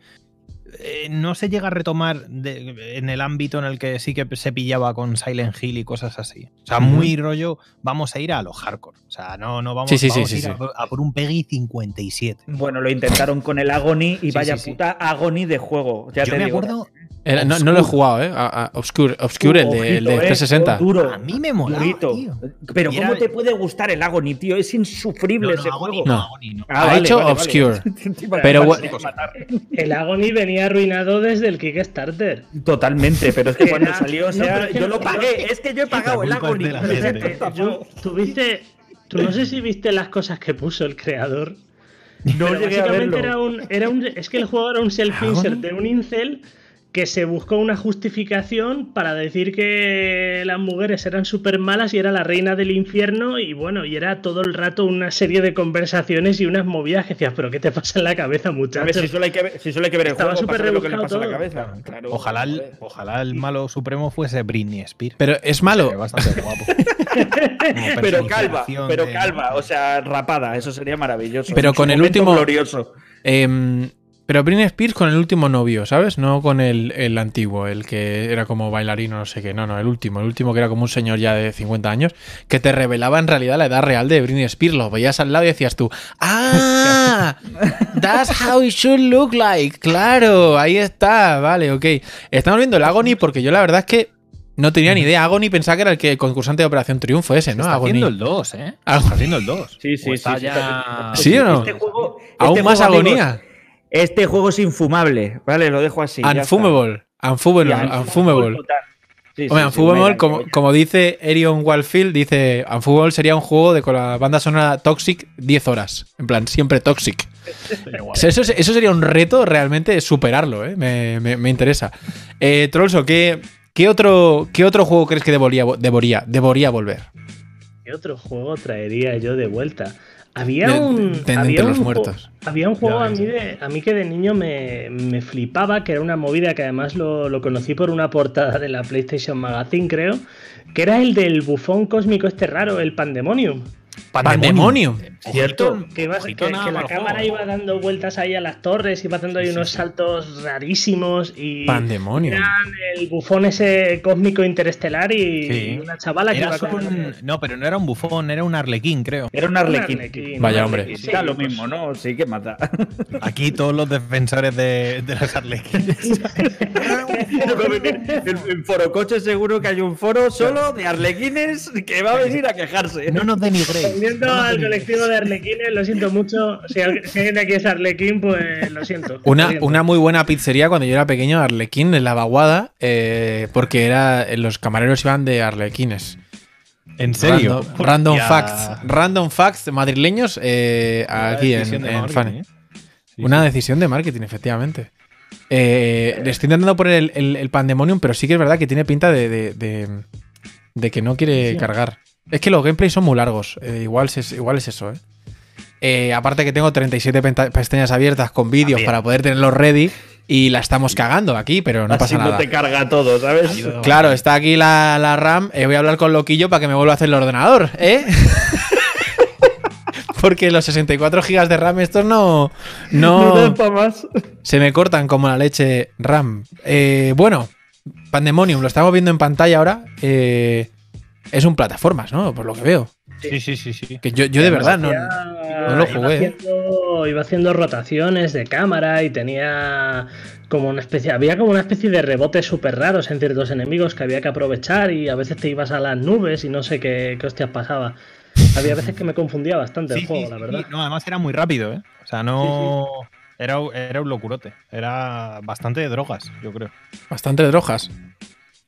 eh, no se llega a retomar de- en el ámbito en el que sí que se pillaba con Silent Hill y cosas así. O sea, muy rollo, vamos a ir a lo hardcore. O sea, no, no vamos, Sí, sí, vamos sí, a ir sí. A, por- a por un Peggy 57. Bueno, lo intentaron con el Agony y Sí, vaya sí, sí. puta Agony de juego. Ya Yo te me digo. acuerdo, era- no, no lo he jugado, ¿eh? A- a- Obscure, Obscure el, de, el de Ojito, eh, 360. duro, a mí me molaba, tío. Pero ¿cómo era- te puede gustar el Agony, tío? Es insufrible No, no, ese Agony juego. no, No. Agony no. Ah, Ha vale, hecho vale. Obscure. Pero vale, bueno- sí, matar. El Agony venía arruinado desde el Kickstarter. Totalmente, pero es que cuando salió, o sea, yo lo pagué. Es que yo he pagado el Agony. tuviste, tú no sé si viste las cosas que puso el creador. No Pero llegué a básicamente verlo. era un, era un. Es que el juego era un self-insert de un incel que se buscó una justificación para decir que las mujeres eran súper malas y era la reina del infierno. Y bueno, y era todo el rato una serie de conversaciones y unas movidas que decías, ¿pero qué te pasa en la cabeza, A ver, muchachos? si solo hay que ver, si solo hay que ver el Estaba juego saber lo que le pasa a la cabeza. Claro, Ojalá el, ojalá el malo supremo fuese Britney Spears. Pero es malo. bastante guapo. Como Pero calva, pero de- calva, o sea, rapada, eso sería maravilloso. Pero En con el último- glorioso. Em, pero Britney Spears con el último novio, ¿sabes? No con el, el antiguo, el que era como bailarino, no sé qué. No, no, el último. El último que era como un señor ya de 50 años, que te revelaba en realidad la edad real de Britney Spears. Lo veías al lado y decías tú, ¡Ah! That's how it should look like. Claro, ahí está. Vale, ok. Estamos viendo el Agony porque yo la verdad es que no tenía ni idea. Agony pensaba que era el que concursante de Operación Triunfo ese, ¿no? Está Agony. haciendo el 2, ¿eh? Está haciendo el 2. Sí, sí, O está sí, sí, ya... ¿Sí o no? Este juego, Aún este más amigos, agonía. Este juego es infumable, ¿vale? Lo dejo así. Unfumable. Unfumable. Unfumable. Sí, Hombre, sí, Unfumable, como, dice Erion Wildfield, dice Unfumable sería un juego de con la banda sonora Toxic 10 horas. En plan, siempre Toxic. O sea, eso, eso sería un reto realmente superarlo, ¿eh? me, me- me interesa. Eh, Trollso, ¿qué, qué, otro, ¿qué otro juego crees que debería, debería, debería volver? ¿Qué otro juego traería yo de vuelta? Había De- un. de- de había un los muertos. Había un juego Ya a mí, de, a mí que de niño me, me flipaba, que era una movida que además lo, lo conocí por una portada de la PlayStation Magazine, creo, que era el del bufón cósmico este raro, el Pandemonium. Pandemonium. Cierto. Que, Ojito que- nada que la cámara juego. iba dando vueltas ahí a las torres, iba haciendo ahí unos saltos rarísimos y Pandemonium. eran el bufón ese cósmico interestelar y, Sí. una chavala que iba con un- No, pero no era un bufón, era un arlequín, creo. Era un arlequín. arlequín, Vaya, hombre. da lo mismo, ¿no? Sí que mata. Aquí todos los defensores de, de los arlequines. En, en Forocoche seguro que hay un foro solo de arlequines que va a venir a quejarse. No nos denigréis. Nos al colectivo de arlequines, lo siento mucho. Si, al- si alguien de aquí es arlequín, pues lo siento. Una, muy buena pizzería cuando yo era pequeño, Arlequín, en la vaguada, eh, porque era los camareros iban de arlequines. ¿En serio? Random, facts. Random facts madrileños eh, aquí en, en. ¿eh? Sí, Una sí. decisión de marketing, efectivamente. Eh, le estoy intentando poner el, el- el Pandemonium, pero sí que es verdad que tiene pinta de, de- de- de que no quiere Sí. cargar. Es que los gameplays son muy largos. eh, igual, es, igual es eso, ¿eh? Eh, aparte que tengo 37 penta- pestañas abiertas con vídeos para poder tenerlos ready y la estamos cagando aquí, pero no Así pasa no nada. te carga todo, ¿sabes? Claro, está aquí la, la RAM. eh, voy a hablar con Loquillo para que me vuelva a hacer el ordenador, ¿eh? Porque los 64 GB de RAM estos no, No no dan pa' más. se me cortan como la leche RAM. Eh, bueno, Pandemonium, lo estamos viendo en pantalla ahora. eh, es un plataformas, ¿no? Por lo que veo. Sí, sí, sí, sí. Que yo, yo de verdad no, Hacía- no lo iba jugué. haciendo- iba haciendo rotaciones de cámara y tenía como una especie, había como una especie de rebotes súper raros en ciertos enemigos que había que aprovechar y a veces te ibas a las nubes y no sé qué, qué hostias pasaba. Había veces que me confundía bastante Sí, el juego, sí, la sí. verdad. No, además era muy rápido, ¿eh? O sea, no. Era, era un locurote. Era bastante de drogas, yo creo. bastante drogas.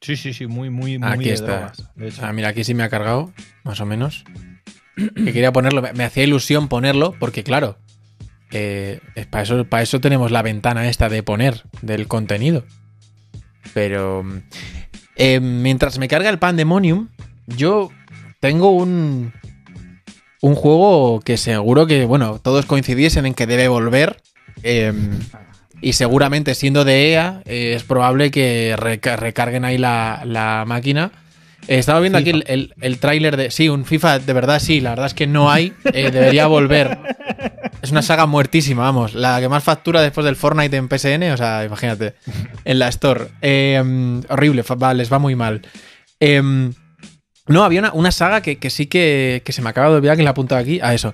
Sí, sí, sí, muy, muy, muy Aquí de está. drogas. de hecho. Ah, mira, aquí sí me ha cargado, más o menos. Que quería ponerlo, me, me hacía ilusión ponerlo, porque claro, eh, es para, eso, para eso tenemos la ventana esta de poner del contenido. Pero eh, mientras me carga el Pandemonium, yo tengo un, un juego que seguro que, bueno, todos coincidiesen en que debe volver. eh, y seguramente siendo de EA, eh, es probable que reca- recarguen ahí la, la máquina. Eh, estaba viendo aquí el, el, el tráiler de. Sí, un FIFA de verdad, sí. La verdad es que no hay. eh, debería volver. Es una saga muertísima, vamos. La que más factura después del Fortnite en PSN. O sea, imagínate. En la Store. Mm, horrible, va, les va muy mal. Em, no, había una, una saga que, que sí que, que se me acaba de olvidar que la he apuntado aquí. A eso.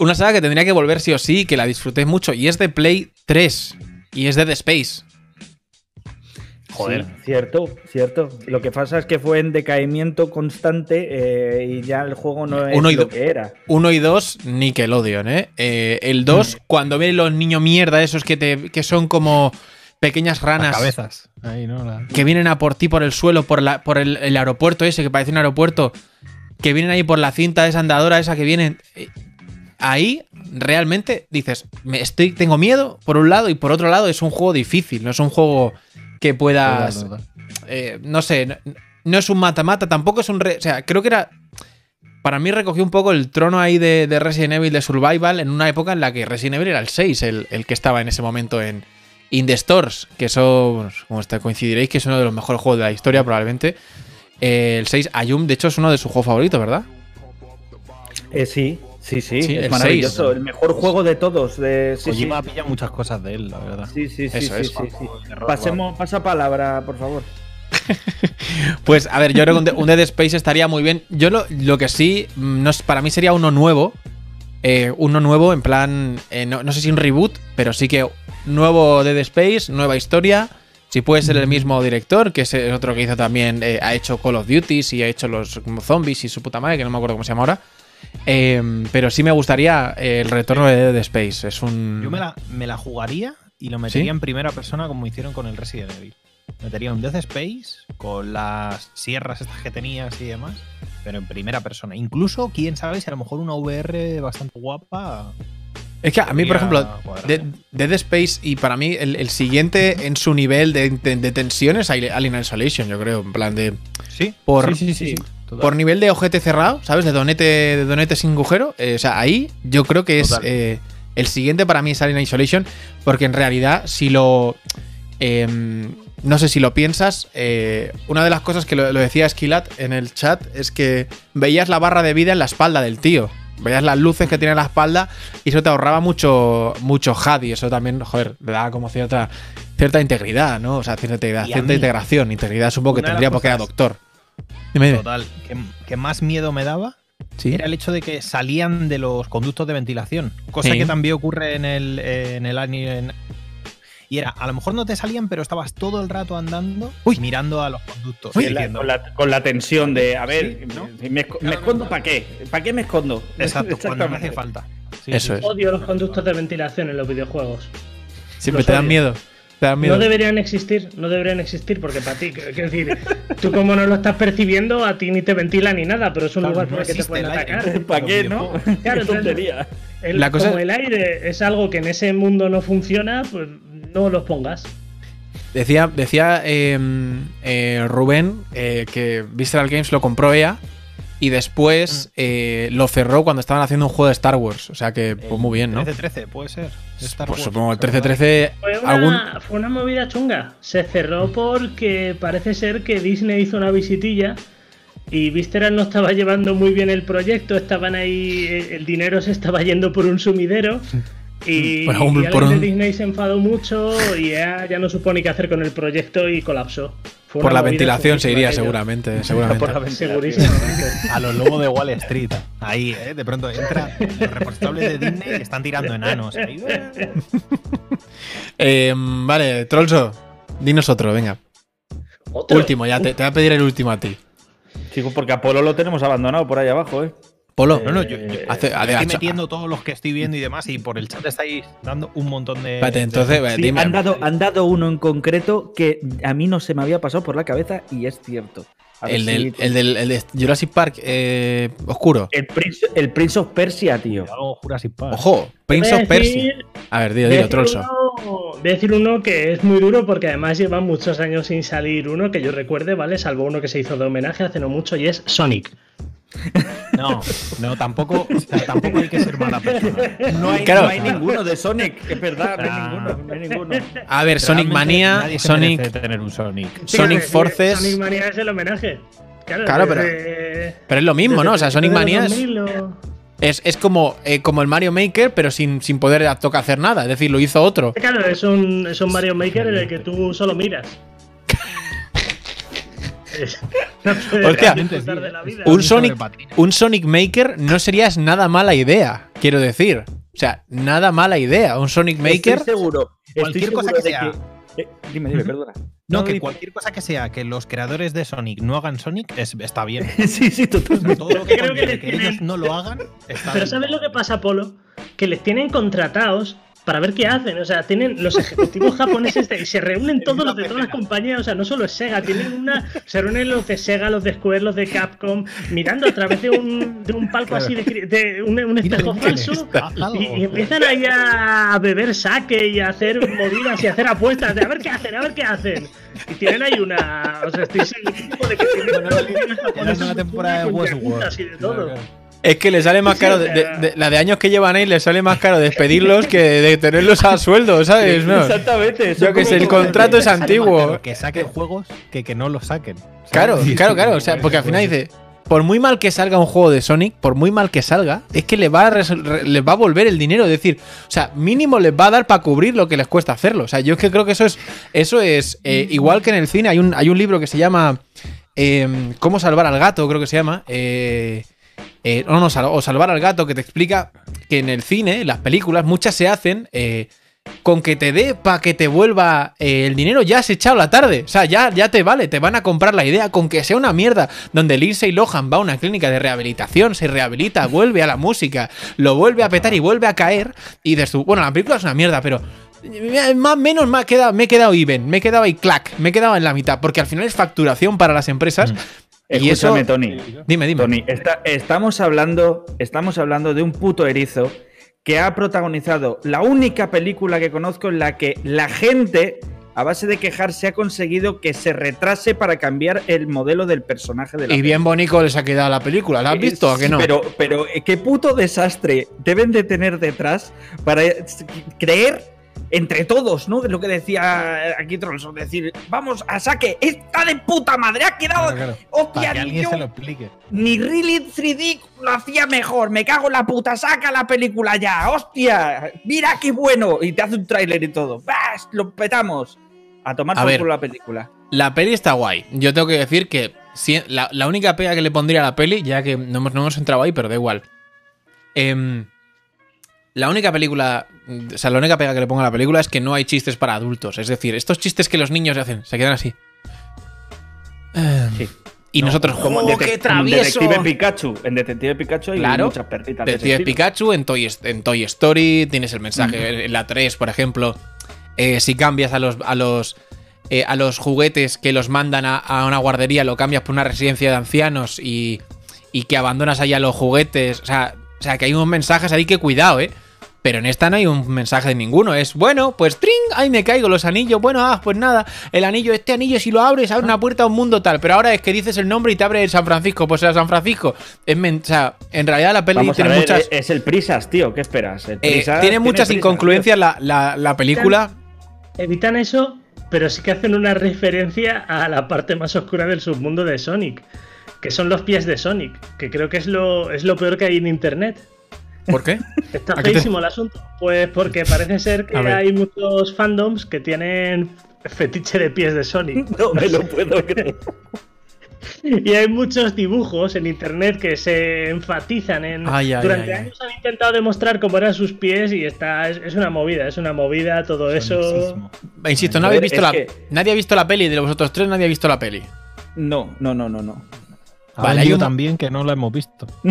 Una saga que tendría que volver sí o sí, que la disfruté mucho. Y es de Play 3. Y es de The Space. Joder. Sí, cierto, cierto. Lo que pasa es que fue en decaimiento constante eh, y ya el juego no es Uno y lo que era. 1 y 2, Nickelodeon, ¿eh? Eh, el 2, cuando ven los niños mierda, esos que, te, que son como pequeñas Las ranas cabezas. Ahí, ¿no? La- que vienen a por ti por el suelo, por, la, por el, el aeropuerto ese, que parece un aeropuerto, que vienen ahí por la cinta esa andadora esa que vienen. Ahí realmente dices, me estoy, tengo miedo por un lado y por otro lado es un juego difícil, no es un juego que puedas eh, no sé, no, no es un mata-mata, tampoco es un... re- o sea, creo que era... Para mí recogió un poco el trono ahí de, de Resident Evil de Survival en una época en la que Resident Evil era el 6, el, el que estaba en ese momento en In the Stores, que eso, como está- coincidiréis, que es uno de los mejores juegos de la historia probablemente. Eh, el 6, Ayum, de hecho, es uno de sus juegos favoritos, ¿verdad? Eh, sí, sí, sí, Sí, el es maravilloso. El mejor juego de todos. De, sí, sí, muchas cosas de él, la verdad. sí, sí, sí, Eso sí, es. sí, sí. Pasemos, pasa palabra, por favor. Pues a ver, yo creo que un, de- un Dead Space estaría muy bien. Yo lo, lo que sí, mm, no para mí sería uno nuevo. eh, uno nuevo, en plan, eh, no, no sé si un reboot, pero sí que nuevo Dead Space, nueva historia. Si puede ser el mismo director, que es otro que hizo también, eh, ha hecho Call of Duty y ha hecho los zombies y su puta madre, que no me acuerdo cómo se llama ahora. Eh, pero sí me gustaría eh, el retorno de Dead Space. Es un. Yo me la, me la jugaría y lo metería ¿Sí? en primera persona como hicieron con el Resident Evil. Metería un Death Space con las sierras estas que tenías y demás, pero en primera persona. Incluso, quién sabe, si a lo mejor una VR bastante guapa. Es que a mí, por ejemplo, Dead Space y para mí el, el siguiente en su nivel de, de, de tensión es Alien Isolation, yo creo. En plan de. Sí, por- sí, sí, sí, sí, total. Por nivel de ojete cerrado, ¿sabes? De donete, de donete sin agujero. eh, o sea, ahí yo creo que es. Eh, el siguiente para mí es Alien Isolation. Porque en realidad, si lo. em, no sé si lo piensas. eh, una de las cosas que lo, lo decía Esquilat en el chat es que veías la barra de vida en la espalda del tío. Veías las luces que tiene en la espalda y eso te ahorraba mucho, mucho HUD y eso también, joder, le daba como cierta, cierta integridad, ¿no? O sea, cierta integridad, cierta mí, integración. Integridad supongo que tendría porque era doctor. Dime, dime. Total, que, que más miedo me daba Sí. era el hecho de que salían de los conductos de ventilación. Cosa Sí. que también ocurre en el, en el Alien. Y era, a lo mejor no te salían, pero estabas todo el rato andando Uy. mirando a los conductos. Uy. Con la, diciendo, con la- con la tensión de, a ver, Sí, ¿no? ¿me, esco- ¿me escondo para qué? ¿Para qué me escondo? Exacto, cuando me hace falta. Sí, Eso sí, es. Odio los conductos de ventilación en los videojuegos. Siempre Los te dan miedo. No deberían existir, no deberían existir, porque para ti, quiero decir, tú como no lo estás percibiendo, a ti ni te ventila ni nada, pero es un lugar el que te pueden atacar. ¿Para qué, no? Claro, tontería. la cosa... Como el aire es algo que en ese mundo no funciona, pues no los pongas. Decía, decía em, eh, Rubén eh, que Visceral Games lo compró EA y después mm. eh, lo cerró cuando estaban haciendo un juego de Star Wars. O sea que, pues muy bien, ¿no? 13-13, puede ser. pues supongo el 13-13. Fue, una, fue una movida chunga. Se cerró porque parece ser que Disney hizo una visitilla y Visceral no estaba llevando muy bien el proyecto. Estaban ahí, el dinero se estaba yendo por un sumidero. Y, bueno, Disney se enfadó mucho y ya, ya no supone qué hacer con el proyecto y colapsó. por la ventilación se iría seguramente, seguramente. A los lobos de Wall Street. Ahí, ¿eh? de pronto entra los responsables de Disney están tirando enanos. eh, vale, Trollso, dinos otro, venga. Último, ya te, te, voy a pedir el último a ti. Chico, porque Apolo lo tenemos abandonado por ahí abajo, ¿eh? Polo. No, no, yo, eh, estoy metiendo todos los que estoy viendo y demás, y por el chat estáis dando un montón de. entonces, Han, dado, han dado uno en concreto que a mí no se me había pasado por la cabeza y es cierto. El del, el, del, el, de Jurassic Park eh, oscuro. El Prince, el Prince of Persia, tío. Ojo, Prince of Persia. A ver, dilo, dilo, Trollso. Voy a decir uno que es muy duro porque además lleva muchos años sin salir uno que yo recuerde, ¿vale? Salvo uno que se hizo de homenaje hace no mucho y es Sonic. No, no, tampoco, tampoco hay que ser mala persona. No hay, ninguno de Sonic, es verdad, no hay ninguno, no hay ninguno. A ver, Sonic Manía, Sonic. tener un Sonic. Sonic Forces. Sonic Manía es el homenaje. Claro, pero, pero es lo mismo, ¿no? O sea, Sonic Manía es. Es, como, eh, como el Mario Maker, pero sin, sin poder toca hacer nada. Es decir, lo hizo otro. Claro, es un, es un Mario Maker en el que tú solo miras. un Sonic, un Sonic Maker no sería nada mala idea, quiero decir. O sea, nada mala idea. Un Sonic Maker. Estoy seguro. Cualquier cosa que sea. Eh, dime, dime, perdona. No, que cualquier cosa que sea que los creadores de Sonic no hagan Sonic está bien. sí, sí, totalmente. Todo lo que, Creo que, ellos no lo hagan está Pero ¿sabes lo que pasa, Polo? Que les tienen contratados para ver qué hacen. O sea, tienen los ejecutivos japoneses y se reúnen todos los de todas las compañías. O sea, no solo es Sega, tienen una. Se reúnen los de Sega, los de Square, los de Capcom, mirando a través de un, de un palco así de, un, espejo falso. Y, empiezan ahí a beber saque y a hacer movidas y a hacer apuestas de a ver qué hacen, a ver qué hacen. Y tienen ahí una. O sea, estoy seguro de que tienen una temporada de Westworld. Y de todo. Es que le sale más caro, de, la de años que llevan ahí, le sale más caro despedirlos que de tenerlos a sueldo, ¿sabes? Exactamente. Yo que sé, el contrato es antiguo. Que saquen juegos que, que no los saquen. Claro, claro, claro. O sea, porque al final dice, por muy mal que salga un juego de Sonic, por muy mal que salga, es que le va a, les va a volver el dinero. Es decir, o sea, mínimo les va a dar para cubrir lo que les cuesta hacerlo. O sea, yo es que creo que eso es, eso es eh, igual que en el cine. Hay un, hay un libro que se llama eh, ¿Cómo salvar al gato? Creo que se llama. Eh, eh, o Salvar al Gato, que te explica que en el cine, en las películas, muchas se hacen eh, con que te dé para que te vuelva eh, el dinero, ya has echado la tarde. O sea, ya, ya te vale, te van a comprar la idea, con que sea una mierda, donde Lindsay Lohan va a una clínica de rehabilitación, se rehabilita, vuelve a la música, lo vuelve a petar y vuelve a caer, y de su. Bueno, la película es una mierda, pero más menos me, quedado, me he quedado even, me he quedado ahí clack, me he quedado en la mitad, porque al final es facturación para las empresas. Escúchame, Tony. Dime, dime. Tony, estamos, hablando, estamos hablando de un puto erizo que ha protagonizado la única película que conozco en la que la gente, a base de quejarse, ha conseguido que se retrase para cambiar el modelo del personaje de la Y bien bonito les ha quedado la película, ¿la has visto? que no? Pero, pero qué puto desastre deben de tener detrás para creer entre todos, ¿no? Lo que decía aquí Tronson, decir, vamos a saque, está de puta madre, ha quedado. Hostia, que alguien se lo explique. Ni Really 3D lo hacía mejor, me cago en la puta, saca la película ya, hostia, mira qué bueno. Y te hace un tráiler y todo. ¡Bas! Lo petamos. A tomar por la película. La peli está guay. Yo tengo que decir que la, única pega que le pondría a la peli, ya que no hemos, no hemos entrado ahí, pero da igual. Eh, la única película, o sea, la única pega que le pongo a la película es que no hay chistes para adultos. Es decir, estos chistes que los niños hacen, se quedan así. Sí. Y nosotros, como ¡oh! En Detective Pikachu. En Detective Pikachu hay muchas perritas. Detective Pikachu, en Toy, en Toy Story, tienes el mensaje, en la 3, por ejemplo. eh, si cambias a los, a los, eh, a los juguetes que los mandan a, a una guardería, lo cambias por una residencia de ancianos y, y que abandonas allá los juguetes. O sea, o sea, que hay unos mensajes ahí que cuidado, ¿eh? Pero en esta no hay un mensaje de ninguno. Es, bueno, pues tring, ahí me caigo los anillos. Bueno, ah, pues nada, el anillo, este anillo, si lo abres, abre una puerta a un mundo tal. Pero ahora es que dices el nombre y te abre el San Francisco. Pues era San Francisco. Es men- o sea, en realidad la peli Vamos a tiene ver, muchas. Es el Prisas, tío. ¿Qué esperas? El eh, Prisas tiene muchas prisa, inconcluencias la, la- la película. Evitan eso, pero sí que hacen una referencia a la parte más oscura del submundo de Sonic, que son los pies de Sonic, que creo que es lo, es lo peor que hay en internet. ¿Por qué? Está ¿A qué te- feísimo el asunto. Pues porque parece ser que hay muchos fandoms que tienen fetiche de pies de Sonic. No me lo puedo creer. Y hay muchos dibujos en internet que se enfatizan en. Ay, ay, Durante ay, ay. años han intentado demostrar cómo eran sus pies y está. Es, es una movida, es una movida todo eso. Insisto, no A habéis visto es la. que- Nadie ha visto la peli. De vosotros tres, nadie ha visto la peli. No, no, no, no, no. Ha Vale, un- también que no lo hemos visto.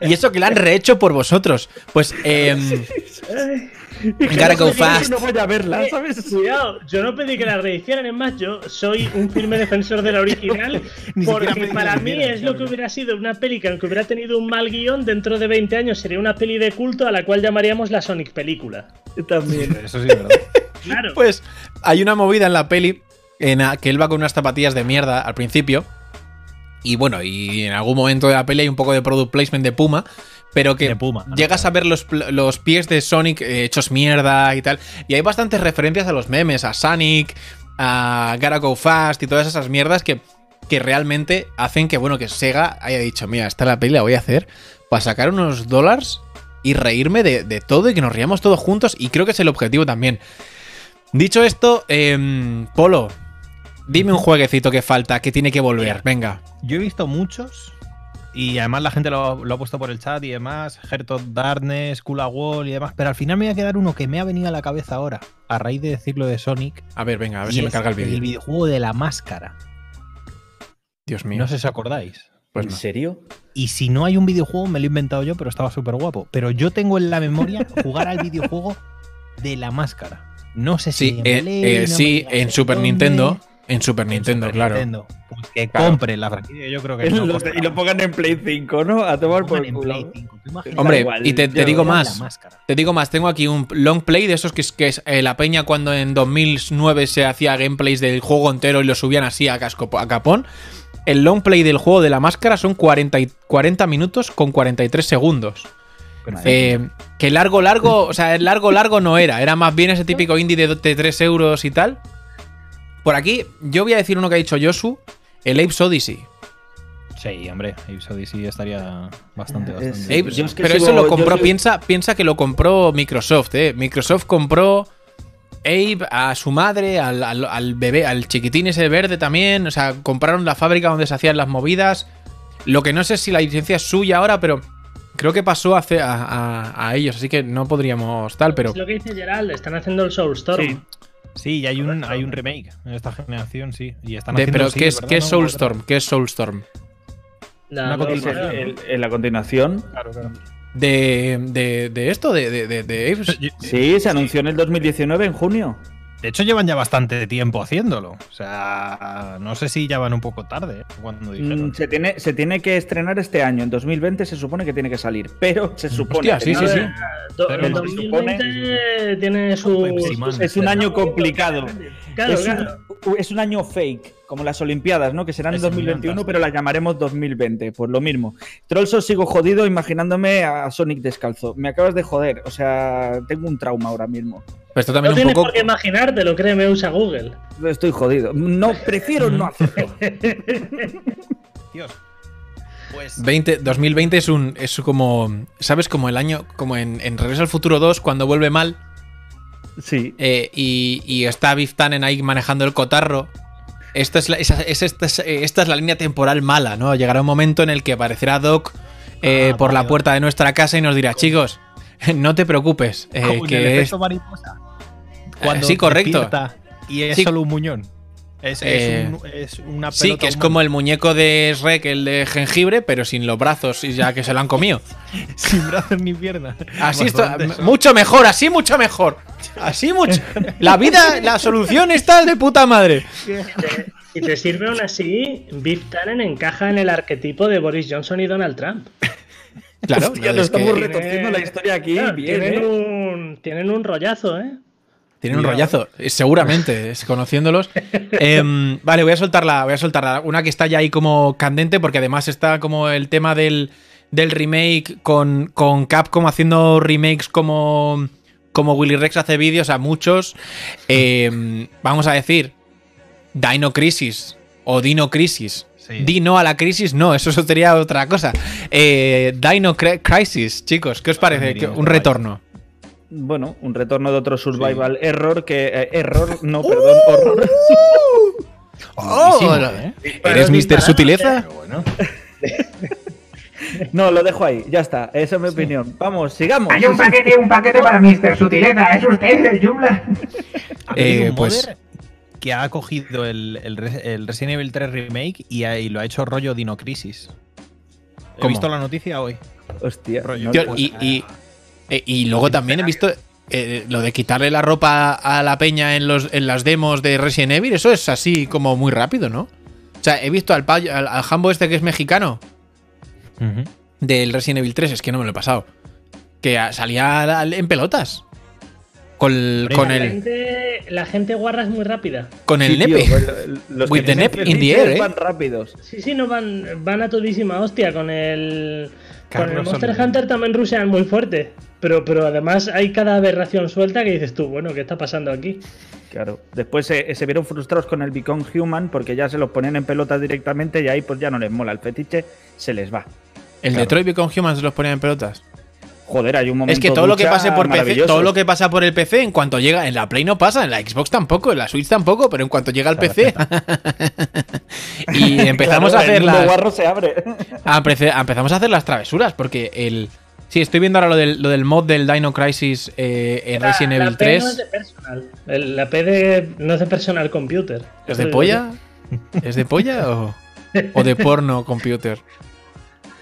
Y eso que la han rehecho por vosotros. Pues, eh, Gotta go fast. No voy a verla, Eh, ¿sabes? Cuidado, yo no pedí que la rehicieran, es más, yo soy un firme defensor de la original, porque para la mí es lo que hubiera sido una peli que aunque hubiera tenido un mal guion, dentro de 20 años sería una peli de culto a la cual llamaríamos la Sonic película. También. Eso sí, ¿verdad? Claro. Pues hay una movida en la peli en que él va con unas zapatillas de mierda al principio. Y bueno, y en algún momento de la peli hay un poco de product placement de Puma. Pero que Puma, ¿no? llegas a ver los, los pies de Sonic eh, hechos mierda y tal. Y hay bastantes referencias a los memes, a Sonic, a Gotta Go Fast y todas esas mierdas que, que realmente hacen que, bueno, que Sega haya dicho, mira, esta la peli la voy a hacer para sacar unos dólares y reírme de, de todo y que nos riamos todos juntos. Y creo que es el objetivo también. Dicho esto, em, Polo, dime un jueguecito que falta, que tiene que volver. Venga. Yo he visto muchos y además la gente lo, lo ha puesto por el chat y demás, Heart of Darkness, Kula Wall y demás, pero al final me voy a quedar uno que me ha venido a la cabeza ahora, a raíz de decirlo de Sonic. A ver, venga, a ver si me carga el vídeo. videojuego de la máscara. Dios mío. No sé si acordáis. Pues ¿En no. serio? Y si no hay un videojuego, me lo he inventado yo, pero estaba súper guapo. Pero yo tengo en la memoria jugar al videojuego de la máscara. No sé si Sí, en eh, Play, eh, sí, en Super dónde. Nintendo. En Super En Nintendo, Super claro. Nintendo. Pues que Claro. compre la franquicia, yo creo que no Los- costará. y lo pongan en Play 5, ¿no? A tomar por Pongan en culo. Play 5. Tú imagínate Hombre, igual, y te, te digo más. Te digo más, tengo aquí un long play de esos que es, que es eh, la peña cuando en 2009 se hacía gameplays del juego entero y lo subían así a, casco, a capón. El long play del juego de la máscara son 40, y- 40 minutos con 43 segundos. Eh, que largo, largo, o sea, el largo, largo no era. Era más bien ese típico indie de, de 3 euros y tal. Por aquí, yo voy a decir uno que ha dicho Yosu: el Apes Odyssey. Sí, hombre, Apes Odyssey estaría bastante, bastante. Apes- yo es que pero sigo- eso lo compró, sigo- piensa, piensa que lo compró Microsoft, ¿eh? Microsoft compró Abe a su madre, al, al- al bebé, al chiquitín ese verde también. O sea, compraron la fábrica donde se hacían las movidas. Lo que no sé si la licencia es suya ahora, pero creo que pasó a, hace- a, a- a ellos, así que no podríamos tal, pero. Es lo que dice Gerald, están haciendo el Soulstorm. Sí. Sí, y hay un, hay un remake en esta generación, sí. Y están de- haciendo, pero sí, ¿qué es. ¿qué es Soulstorm? ¿Qué es Soulstorm? La Una Es el- el- en la continuación. Claro, claro. De, de, de esto, de, de, de- de Apes. Sí, se anunció en el 2019, en junio. De hecho, llevan ya bastante tiempo haciéndolo. O sea, no sé si ya van un poco tarde ¿eh? cuando dijeron. Mm, Se tiene, se tiene que estrenar este año. En 2020 se supone que tiene que salir. Pero se supone. Hostia, sí, que sí, sí. Do- Pero el no, 2020 tiene su. Es un año complicado. Claro, es, claro. Un, es un año fake, como las Olimpiadas, ¿no? Que serán en Es 2021, fantástico. pero las llamaremos 2020. Pues lo mismo. Trollso sigo jodido imaginándome a Sonic descalzo. Me acabas de joder. O sea, tengo un trauma ahora mismo. Pero esto No también un tienes poco. por qué imaginártelo, créeme, usa Google. Estoy jodido. No, prefiero no hacerlo. Dios. Pues. 20, 2020 es un. Es como. ¿Sabes? Como el año. Como en, en Regreso al Futuro 2, cuando vuelve mal. Sí. eh, y, y está Biff Tannen ahí manejando el cotarro. Esta es, la, esa- es- esta, es, eh, esta es la línea temporal mala, ¿no? Llegará un momento en el que aparecerá Doc eh, Ah, por vale, la vale. puerta de nuestra casa y nos dirá, chicos, no te preocupes, eh, como el es, mariposa. Cuando sí, correcto. Y es Sí. solo un muñón. Es, es Eh, un- es una pelota Sí, que es humana. como el muñeco de Shrek, el de jengibre, pero sin los brazos y ya que se lo han comido. sin brazos ni piernas. Así está, mucho mejor, así mucho mejor. Así mucho. La vida, la solución está de puta madre. Si te sirve aún así, Biff Tannen encaja en el arquetipo de Boris Johnson y Donald Trump. Claro, es nos que estamos retorciendo la historia aquí. Claro, bien, tienen, ¿eh? un, tienen un rollazo, ¿eh? Tienen un rollazo, eh, seguramente, es- conociéndolos. Em, vale, voy a soltarla, voy a soltarla. Una que está ya ahí como candente, porque además está como el tema del, del remake con, con Capcom haciendo remakes como, como Willy Rex hace vídeos a muchos. Em, vamos a decir, Dino Crisis o Dino Crisis. Sí. Dino a la crisis, no, eso sería otra cosa. Eh, Dino Cri- Crisis, chicos, ¿qué os parece? diría ¿Qué- que Un retorno. Bueno, un retorno de otro survival error que. eh, error, no, perdón, horror. Buenísimo, Oh, ¿eh? ¿Eres Mr. Sutileza? Pero bueno. No, lo dejo ahí, ya está, esa es mi opinión. Vamos, sigamos. Hay un paquete, un paquete para Mr. Sutileza. ¿Es usted el Joomla? Eh, un pues- que ha cogido el, el Res- el Resident Evil 3 Remake y, ha- y lo ha hecho rollo Dino Crisis. He visto la noticia hoy. Hostia, Rollo. no, Tío, pues, y, y- eh, y luego también he visto eh, lo de quitarle la ropa a la peña en, los, en las demos de Resident Evil. Eso es así como muy rápido, ¿no? O sea, he visto al, payo- al, al Hambo este que es mexicano del Resident Evil 3, es que no me lo he pasado. Que a- salía al- en pelotas. Con, con la, el, gente, la gente guarra es muy rápida. con el sí, tío, nepe. pues, los With the tienen nep in the air, ¿eh? van rápidos. Sí, sí, no van, van a todísima hostia. Con el, con el Carlos Monster. Hunter también rushean muy fuerte. Pero, pero además hay cada aberración suelta que dices tú, bueno, ¿qué está pasando aquí? Claro. Después se, se vieron frustrados con el Become Human porque ya se los ponían en pelotas directamente y ahí pues ya no les mola. El fetiche se les va. El Detroit Become Human se los ponía en pelotas. Joder, hay un momento. Es que todo lo que pase por PC, todo lo que pasa por el PC, en cuanto llega, en la Play no pasa, en la Xbox tampoco, en la Switch tampoco, pero en cuanto llega al PC. y empezamos Claro, a hacer el las. guarro se abre. a- empezamos a hacer las travesuras, porque el. Sí, estoy viendo ahora lo del, lo del mod del Dino Crisis eh, en La- Resident la Evil P 3. no es de personal. El- la P de, no es de personal computer. ¿Es de polla? ¿Es de polla o, o de porno computer?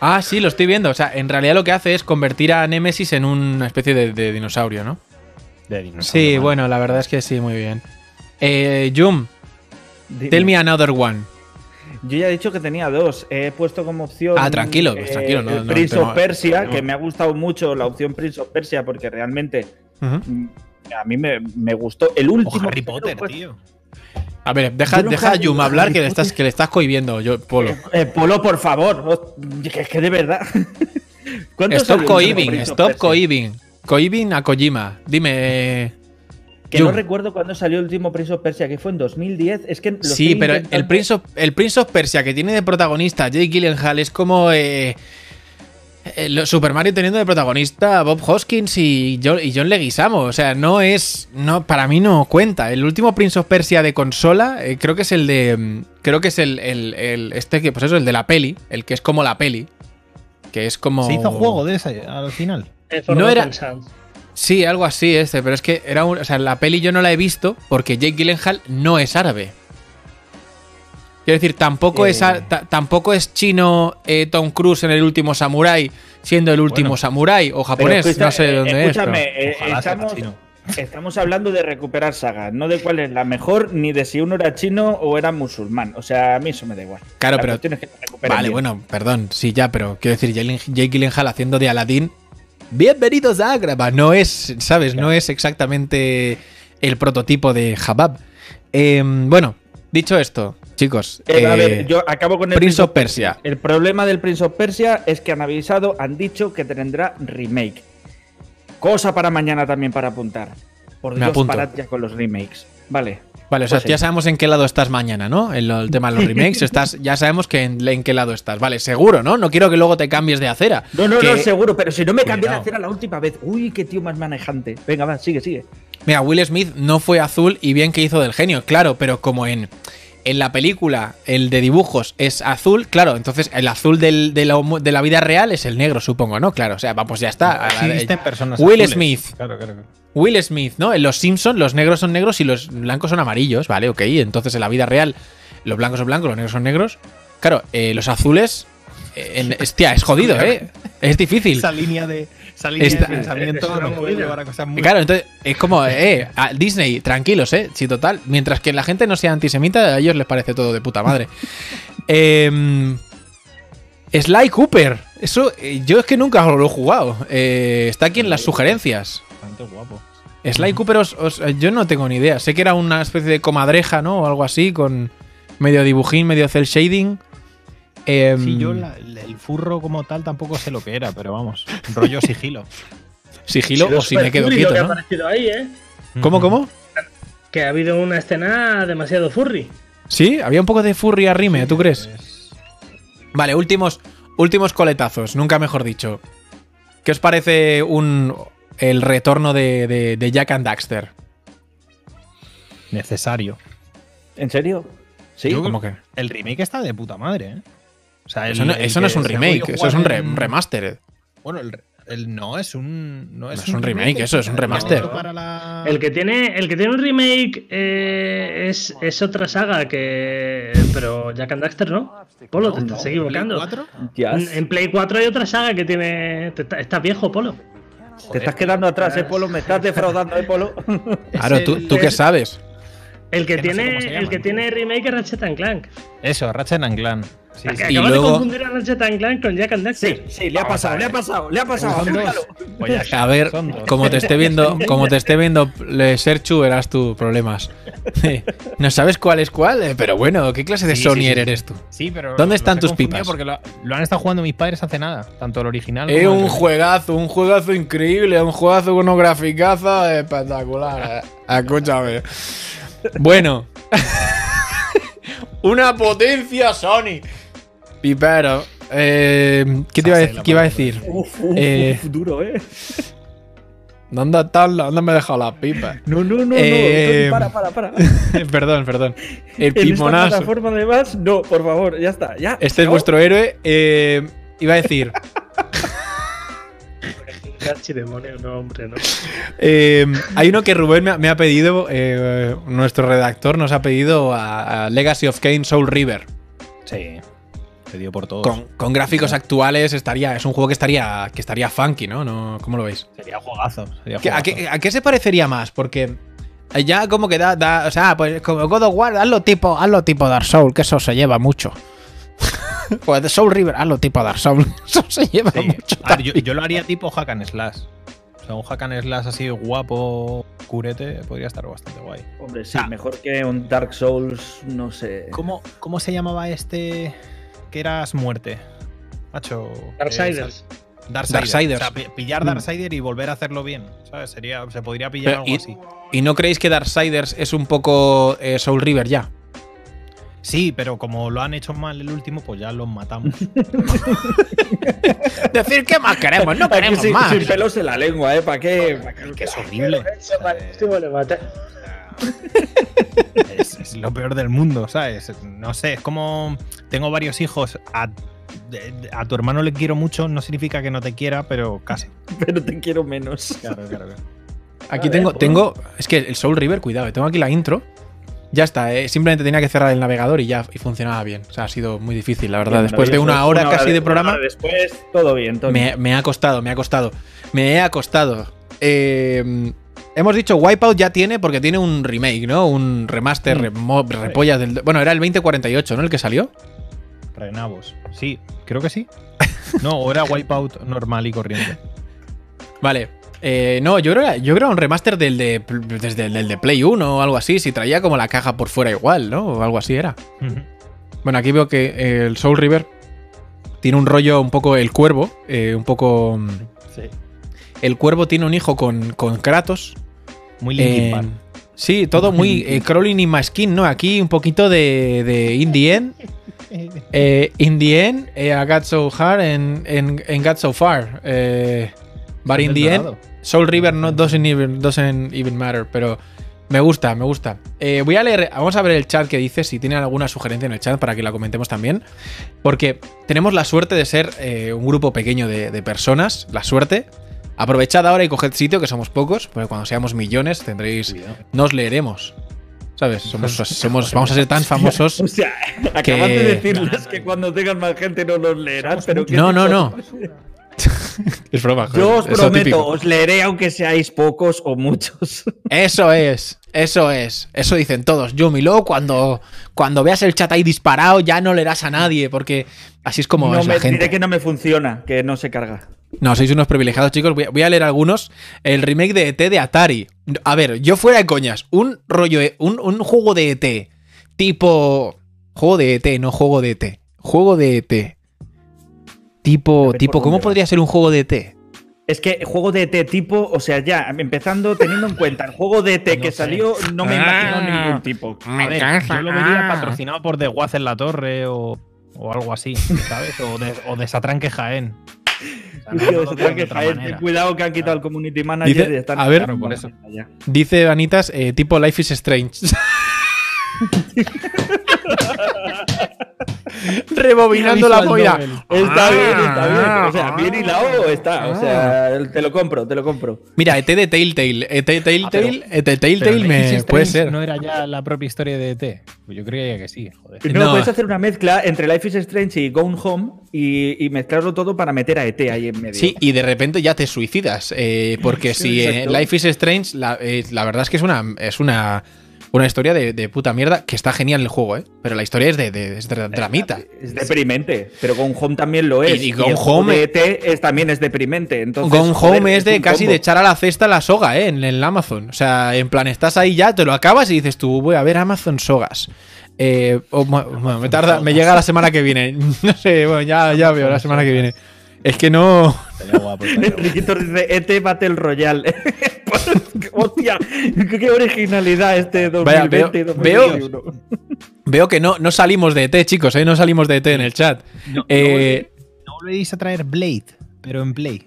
Ah, sí, lo estoy viendo. O sea, en realidad lo que hace es convertir a Nemesis en una especie de, de dinosaurio, ¿no? De dinosaurio, Sí, vale. bueno, la verdad es que sí, muy bien. Eh, Jum, Dime. tell me another one. Yo ya he dicho que tenía dos. He puesto como opción. Ah, tranquilo, pues tranquilo, no- Prince of Persia, no. que me ha gustado mucho la opción Prince of Persia porque realmente mm, a mí me, me gustó. El último. O Harry Potter, pues, tío. A ver, deja, no deja a Jum hablar Harry que le estás, que le estás cohibiendo, yo, Polo. Eh, Polo, por favor. Oh, Que, que de verdad. ¿Cuánto Stop cohibing, stop cohibing. Cohibing a Kojima. Dime. Eh, Que Jum. no recuerdo cuándo salió el último Prince of Persia, que fue en 2010. Es que lo Sí, pero el Prince, of, el Prince of Persia que tiene de protagonista Jake Gyllenhaal es como eh, eh, lo- Super Mario teniendo de protagonista a Bob Hoskins y John, y John Leguizamo. O sea, no es. no Para mí no cuenta. El último Prince of Persia de consola eh, creo que es el de. mm, Creo que es el, el- el- Este que, pues eso, el de la peli. El que es como la peli. Que es como. Se hizo juego de ese al final. Eh, No era-. Sí, algo así este, pero es que era un, o sea, la peli yo no la he visto porque Jake Gyllenhaal no es árabe. Quiero decir, tampoco, Eh. es, a- ta- tampoco es chino eh, Tom Cruise en el último Samurai siendo el último Bueno. samurái o japonés, escucha- no sé de eh, dónde escúchame, es. pero- eh, Ojalá sea estamos, chino. estamos hablando de recuperar sagas, no de cuál es la mejor, ni de si uno era chino o era musulmán. O sea, a mí eso me da igual. Claro, La pero- es que Vale, bien. bueno, perdón, sí, ya, pero quiero decir, Jake Gyllenhaal haciendo de Aladdin. Bienvenidos a Agrava. No es, ¿sabes? No es exactamente el prototipo de Habab. Em, bueno, dicho esto, chicos. Eh, a eh, ver, yo acabo con el Prince of Persia. El problema del Prince of Persia es que han avisado, han dicho que tendrá remake. Cosa para mañana también para apuntar. Por Dios, parad ya con los remakes. Vale. Vale, o sea, Pues sí. ya sabemos en qué lado estás mañana, ¿no? En lo- el tema de los remakes, estás, ya sabemos que en, en qué lado estás. Vale, seguro, ¿no? No quiero que luego te cambies de acera. No, no, Que- no, seguro, pero si no me cambié de Cuidado. hacer a la última vez. Uy, qué tío más manejante. Venga, va, sigue, sigue. Mira, Will Smith no fue azul y bien que hizo del genio, claro, pero como en, en la película el de dibujos es azul, claro, entonces el azul del- de, la, de la vida real es el negro, supongo, ¿no? Claro, o sea, vamos, ya está. Existen personas Will azules. Smith. Claro, claro. claro. Will Smith, ¿no? En los Simpsons los negros son negros y los blancos son amarillos, ¿vale? Ok, entonces en la vida real los blancos son blancos, los negros son negros. Claro, eh, los azules... eh, en- hostia, es jodido, ¿eh? Es difícil. Esa línea de, esa línea Esta- de pensamiento nos puede movida. llevar a cosas muy. Claro, entonces es como, eh, a Disney, tranquilos, eh. Sí, total. Mientras que la gente no sea antisemita, a ellos les parece todo de puta madre. Em, Sly Cooper. Eso, eh, yo es que nunca lo he jugado. Eh, está aquí en las sugerencias. Bastante guapo. Sly Cooper, os- os- yo no tengo ni idea. Sé que era una especie de comadreja, ¿no? O algo así, con medio dibujín, medio cel shading. Sí, yo la- el furro como tal tampoco sé lo que era, pero vamos, rollo sigilo. Sigilo o si me quedo quieto, que ha ¿no? aparecido ahí, ¿eh? ¿Cómo, cómo? Que ha habido una escena demasiado furry. Sí, había un poco de furry a rime, ¿tú crees? Es- Vale, últimos, últimos coletazos, nunca mejor dicho. ¿Qué os parece un, el retorno de, de- de Jack and Daxter? Necesario. ¿En serio? Sí. Yo- ¿Cómo que? El remake está de puta madre, ¿eh? O sea, el- Eso no, eso es un remake, eso es un, jugar re- en- remaster. Bueno, el, el- no es un. No es, es un remake, eso es un remaster. Para la... El que tiene, el que tiene un remake eh, es, es otra saga que. Pero Jack and Daxter no. Polo, te estás equivocando. ¿Play 4? Ya, En, en Play 4 hay otra saga que tiene. te está, está viejo, Polo. te estás quedando atrás, ¿eh, Polo? Me estás defraudando, ¿eh, Polo? Claro, ¿tú, tú qué es- sabes? El que, Que no sé tiene, cómo se el que tiene remake es Ratchet and Clank. Eso, Ratchet and Clank. Sí, sí. Y Acabas luego- de confundir a Ratchet and Clank con Jack and Daxter. Sí, sí, le ha pasado, le ha pasado, le ha pasado. Pues A ver, son dos. como te esté viendo, como te esté viendo le- Serchu, verás tú problemas. No sabes cuál es cuál, Eh, pero bueno, ¿qué clase de Sí, sí, Sonyer sí. eres tú? Sí, pero. ¿Dónde están tus pipas? Porque lo, lo han estado jugando mis padres hace nada. Tanto el original Es el un juegazo, un juegazo increíble, un juegazo con unos graficazos espectacular. eh. Escúchame. Bueno. Una potencia Sony. Pipero. Eh, ¿Qué te iba a, Sase, dec- la qué iba a decir? Uf, uf, Eh, uf, duro, ¿eh? ¿Dónde están las- ¿Dónde me he dejado las pipas? No, no, no, no. Eh, Para, para, para. perdón, perdón. El En esta pimonazo. plataforma además, no, por favor, ya está, ya. Este es vuestro héroe. Eh, iba a decir. Cachi demonio, no, hombre, no. Eh, hay uno que Rubén me ha, me ha pedido, eh, nuestro redactor nos ha pedido a, a Legacy of Kane Soul River. Sí. Pedido por todos. Con, con gráficos actuales estaría, es un juego que estaría, que estaría funky, ¿no? ¿no? ¿Cómo lo veis? Sería juegazo. Sería ¿Qué- a, qué, a qué se parecería más? Porque ya como que da, da- o sea, pues como God of War, hazlo tipo, hazlo tipo Dark Soul, que eso se lleva mucho. pues de Soul River, hazlo tipo Dark Soul, eso se lleva Sí. mucho. A ver, yo, yo lo haría tipo hack and slash. O sea, un hack and slash así guapo, curete, podría estar bastante guay. Hombre, sí, Ah. mejor que un Dark Souls, no sé. ¿Cómo, cómo se llamaba este que eras muerte? Macho. Darksiders. Darksiders. Darksiders. O sea, pi- pillar Darksider y volver a hacerlo bien. ¿Sabes? Sería, se podría pillar Pero, algo y- así. ¿Y no creéis que Darksiders es un poco eh, Soul River ya? Sí, pero como lo han hecho mal el último, pues ya los matamos. Decir, ¿qué más queremos? No queremos sin, más. sin pelos en la lengua, ¿eh? ¿Para qué? que es horrible. Es, es lo peor del mundo, ¿sabes? No sé, es como tengo varios hijos, a, a tu hermano le quiero mucho, no significa que no te quiera, pero casi. Pero te quiero menos. Claro, claro, claro. Aquí ver, tengo, pues. tengo. Es que el Soul River, cuidado, eh, tengo aquí la intro. Ya está, eh, simplemente tenía que cerrar el navegador y ya y funcionaba bien. O sea, ha sido muy difícil, la verdad. Después de una hora casi de programa, Después, todo bien, todo me, me ha costado, me ha costado. Me he acostado. Eh, hemos dicho Wipeout ya tiene, porque tiene un remake, ¿no? Un remaster, Mm. remo- repollas del. Bueno, era el 2048, ¿no? El que salió. Renavos. Sí, creo que sí. No, o era Wipeout normal y corriente. Vale. Eh, no, yo creo, yo creo un remaster del de, desde el de Play 1 o algo así. Si traía como la caja por fuera igual, ¿no? O algo así era. Bueno, aquí veo que eh, el Soul River tiene un rollo un poco el cuervo, eh, un poco... mm, Sí. El cuervo tiene un hijo con, con Kratos. Muy Linkin Eh, sí, todo muy eh, crawling in my skin, ¿no? Aquí un poquito de, de In the End. Eh, in the End, eh, I got so hard and, and, and got so far. Eh, but in the end. Soul River no doesn't even, doesn't even matter, pero Me gusta, me gusta. Eh, voy a leer, vamos a ver el chat que dice, si tienen alguna sugerencia en el chat para que la comentemos también. Porque tenemos la suerte de ser eh, un grupo pequeño de, de personas, la suerte. Aprovechad ahora y coged sitio, que somos pocos, porque cuando seamos millones tendréis. Nos leeremos. ¿Sabes? Somos, somos, vamos a ser tan famosos. O sea, Que- acabas de decirles que cuando tengan más gente no los leerán, pero ¿qué No, no, no. es broma. joder, Yo os es prometo, típico. os leeré aunque seáis pocos o muchos. Eso es, eso es. Eso dicen todos. Yumi, luego cuando, cuando veas el chat ahí disparado, ya no leerás a nadie, porque así es como no es me la gente. diré que no me funciona, que no se carga. No, sois unos privilegiados, chicos. Voy a, voy a leer algunos. El remake de ET de Atari. A ver, yo fuera de coñas. Un rollo, de- un, un juego de ET. Tipo. Juego de ET, no juego de ET. Juego de ET. Tipo, tipo, ¿cómo podría ser un juego de E ET? Es que juego de ET tipo, o sea, ya, empezando teniendo en cuenta el juego de ET No que sé. salió, no me imagino Ah. ningún tipo. A ver, yo lo vería patrocinado por The Waz en la Torre o, o algo así, ¿sabes? O de, o de Satranque Jaén. O sea, no- de que cuidado que han quitado el community manager Dice- y están a ver- Claro, por eso. Ya. Dice Vanitas, eh, tipo Life is Strange. Rebobinando la novel. Está bien, está bien. O sea, Ah, bien hilado está. O sea, te lo compro, te lo compro. Mira, ET de Telltale. ET de Telltale, ET de Pero Telltale Life me is puede Strange ser. ¿No era ya la propia historia de ET? Pues yo creía que sí, joder. No, No. puedes hacer una mezcla entre Life is Strange y Gone Home y, y mezclarlo todo para meter a ET ahí en medio. Sí, y de repente ya te suicidas. eh, porque Sí, si eh. Life is Strange, la, eh, la verdad es que es una, es una, una historia de, de puta mierda que está genial el juego, ¿eh? Pero la historia es de, de, es de dramita. Es deprimente, pero Gone Home también lo es. Y- y Gone Home- de ET es, también es deprimente. Entonces, Gone joder, Home es de casi combo. de echar a la cesta la soga, ¿eh? En el Amazon. O sea, en plan, estás ahí ya, te lo acabas y dices tú, voy a ver Amazon Sogas. Eh, bueno, me tarda, me llega la semana que viene. No sé, bueno, ya, ya veo la semana que viene. Es que no. Enriquito dice ET Battle Royale. Hostia, qué originalidad este Vaya, 2020 y veo- 2021. Veo que no, no salimos de ET, chicos, ¿eh? No salimos de ET en el chat. No, Eh, no volvéis a traer Blade, pero en Play.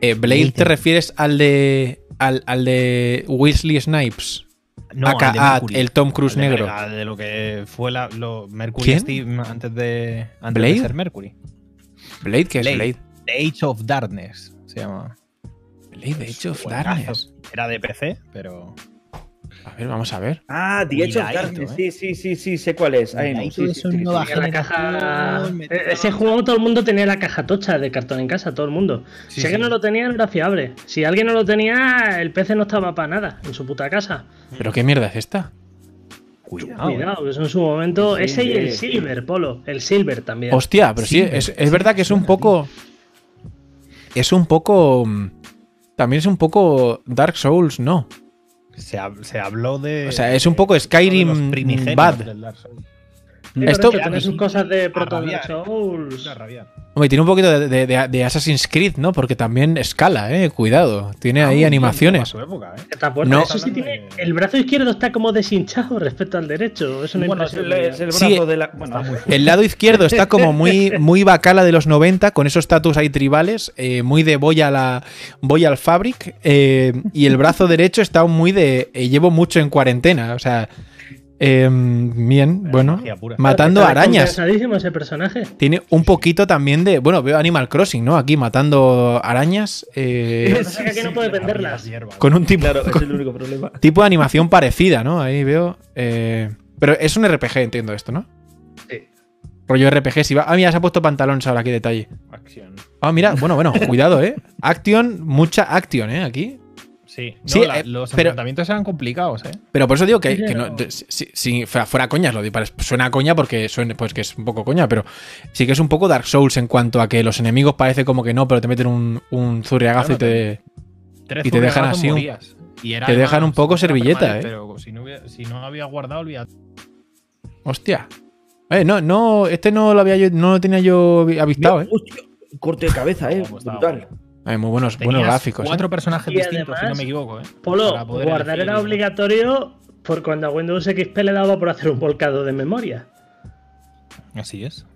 eh, Blade, ¿te refieres al de. al, al de Weasley Snipes? No, Aka al de Ad, Mercury. el Tom Cruise Al de- negro. al de lo que fue la, lo, Mercury ¿Quién? Steve antes de, antes ¿Blade? de ser Mercury. Blade, ¿qué es Blade. Blade? The Age of Darkness se llama. Blade, Age of. Darkness. Era de PC, pero. A ver, vamos a ver. Ah, The Age of Darkness. eh. Sí, sí, sí, sí, sé cuál es. Ay, no, sí, sí, sí, la caja. Ese juego todo el mundo tenía la caja tocha de cartón en casa, todo el mundo. Sí, si sí. alguien no lo tenía, no era fiable. Si alguien no lo tenía, el PC no estaba para nada en su puta casa. ¿Pero qué mierda es esta? Cuidado. Cuidado, que eso en su momento. Sí, ese y el sí. Silver, Polo. El Silver también. Hostia, pero sí, Sí, es, es verdad que es un poco. Es un poco. También es un poco Dark Souls, ¿no? Se, hab- se habló de. O sea, es un poco de Skyrim primigenios bad. del Dark Souls. Sí, esto- tiene sus cosas de Proto Souls. Hombre, tiene un poquito de, de- de- de Assassin's Creed, ¿no? Porque también escala, ¿eh? Cuidado. Tiene ahí Ah, animaciones. Su época, ¿eh? Está fuerte. No. Eso sí tiene. El brazo izquierdo está como deshinchado respecto al derecho. Es una Bueno, es el, es el Sí, brazo de la. Bueno, El lado izquierdo está como muy, muy bacala de los 90, con esos tatus ahí tribales, eh, muy de voy a la voy al fabric. eh, y el brazo derecho está muy de eh, llevo mucho en cuarentena. O sea, eh, bien, bueno, matando arañas. descompensadísimo ese personaje. Tiene un poquito también de. Bueno, veo Animal Crossing, ¿no? Aquí matando arañas. eh, Lo que pasa es que aquí no puede venderlas. Con un tipo, claro, es con el único problema. tipo de animación parecida, ¿no? Ahí veo. eh, pero es un RPG, entiendo esto, ¿no? Sí. Rollo RPG, si va. Ah, mira, se ha puesto pantalones ahora, qué detalle. Acción. Ah, mira, bueno, bueno, cuidado, ¿eh? Action, mucha action, ¿eh? Aquí. Sí, no, Sí, la- eh, los pero- enfrentamientos eran complicados, ¿eh? Pero por eso digo que, Sí, que no, si, si fuera, fuera coñas, lo digo, suena a coña porque suena, pues que es un poco coña, pero sí que es un poco Dark Souls en cuanto a que los enemigos parece como que no, pero te meten un, un zurriagazo y te. Tres Y te dejan así un-. Y era te dejan un poco servilleta, permanente, ¿eh? Pero si no, hubiera- si no había guardado, olvídate. Hostia. Eh, no, no, este no lo había yo, no lo tenía yo avistado, ¿eh? Hostia, corte de cabeza, eh. Estaba Brutal. Eh, muy buenos, buenos gráficos. ¿eh? Cuatro personajes Y distintos, si no me equivoco, ¿eh? Polo, guardar era obligatorio por cuando a Windows XP le daba por hacer un volcado de memoria. Así es.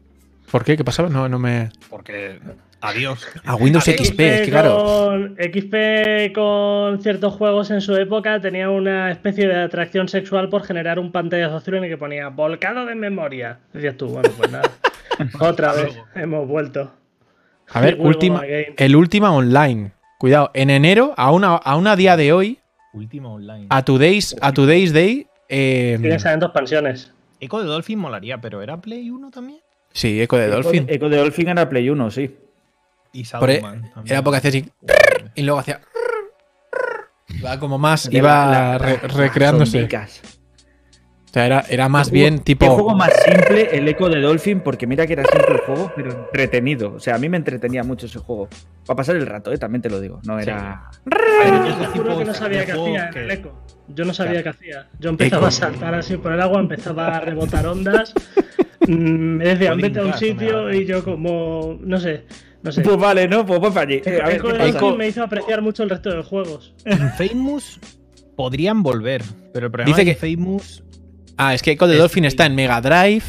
¿Por qué? ¿Qué pasaba? No, no me. Porque. Adiós. A Windows XP, es que claro. Con, XP con ciertos juegos en su época tenía una especie de atracción sexual por generar un pantallazo azul en el que ponía volcado de memoria. Decías tú, bueno, pues nada. Otra vez, hemos vuelto. A ver, última, el última online. Cuidado, en enero, a una, a una día de hoy, Última online. a Today's, a Today's Day. eh, Tiene salen dos expansiones. Eco de Dolphin molaría, pero ¿era Play 1 también? sí, Eco de Dolphin. Eco de Dolphin era Play 1, sí. Y Por e-. Era porque hacía así. Y luego hacía. Iba como más, iba la- la- re- las recreándose. zombicas. O sea, era, era más Qué bien juego- Qué juego tipo. más simple el Eco de Dolphin, porque mira que era simple el juego, pero entretenido. O sea, a mí me entretenía mucho ese juego. Para pasar el rato, ¿eh? también te lo digo. No era. Pero Yo es juro tipo que no sabía qué hacía en que- el eco. Yo no sabía qué hacía. Yo Eco. empezaba a saltar así por el agua, empezaba a rebotar ondas. mm, Me decían, Puede vete a un sitio y yo como, no sé, no sé. Pues vale, ¿no? Pues voy para allí. Eh, a ver, Eco ¿qué de pasa? Dolphin me hizo apreciar mucho el resto de juegos. Infamous podrían volver, pero el problema Dice de que- Infamous Ah, es que Echo de Es Dolphin que- está en Mega Drive.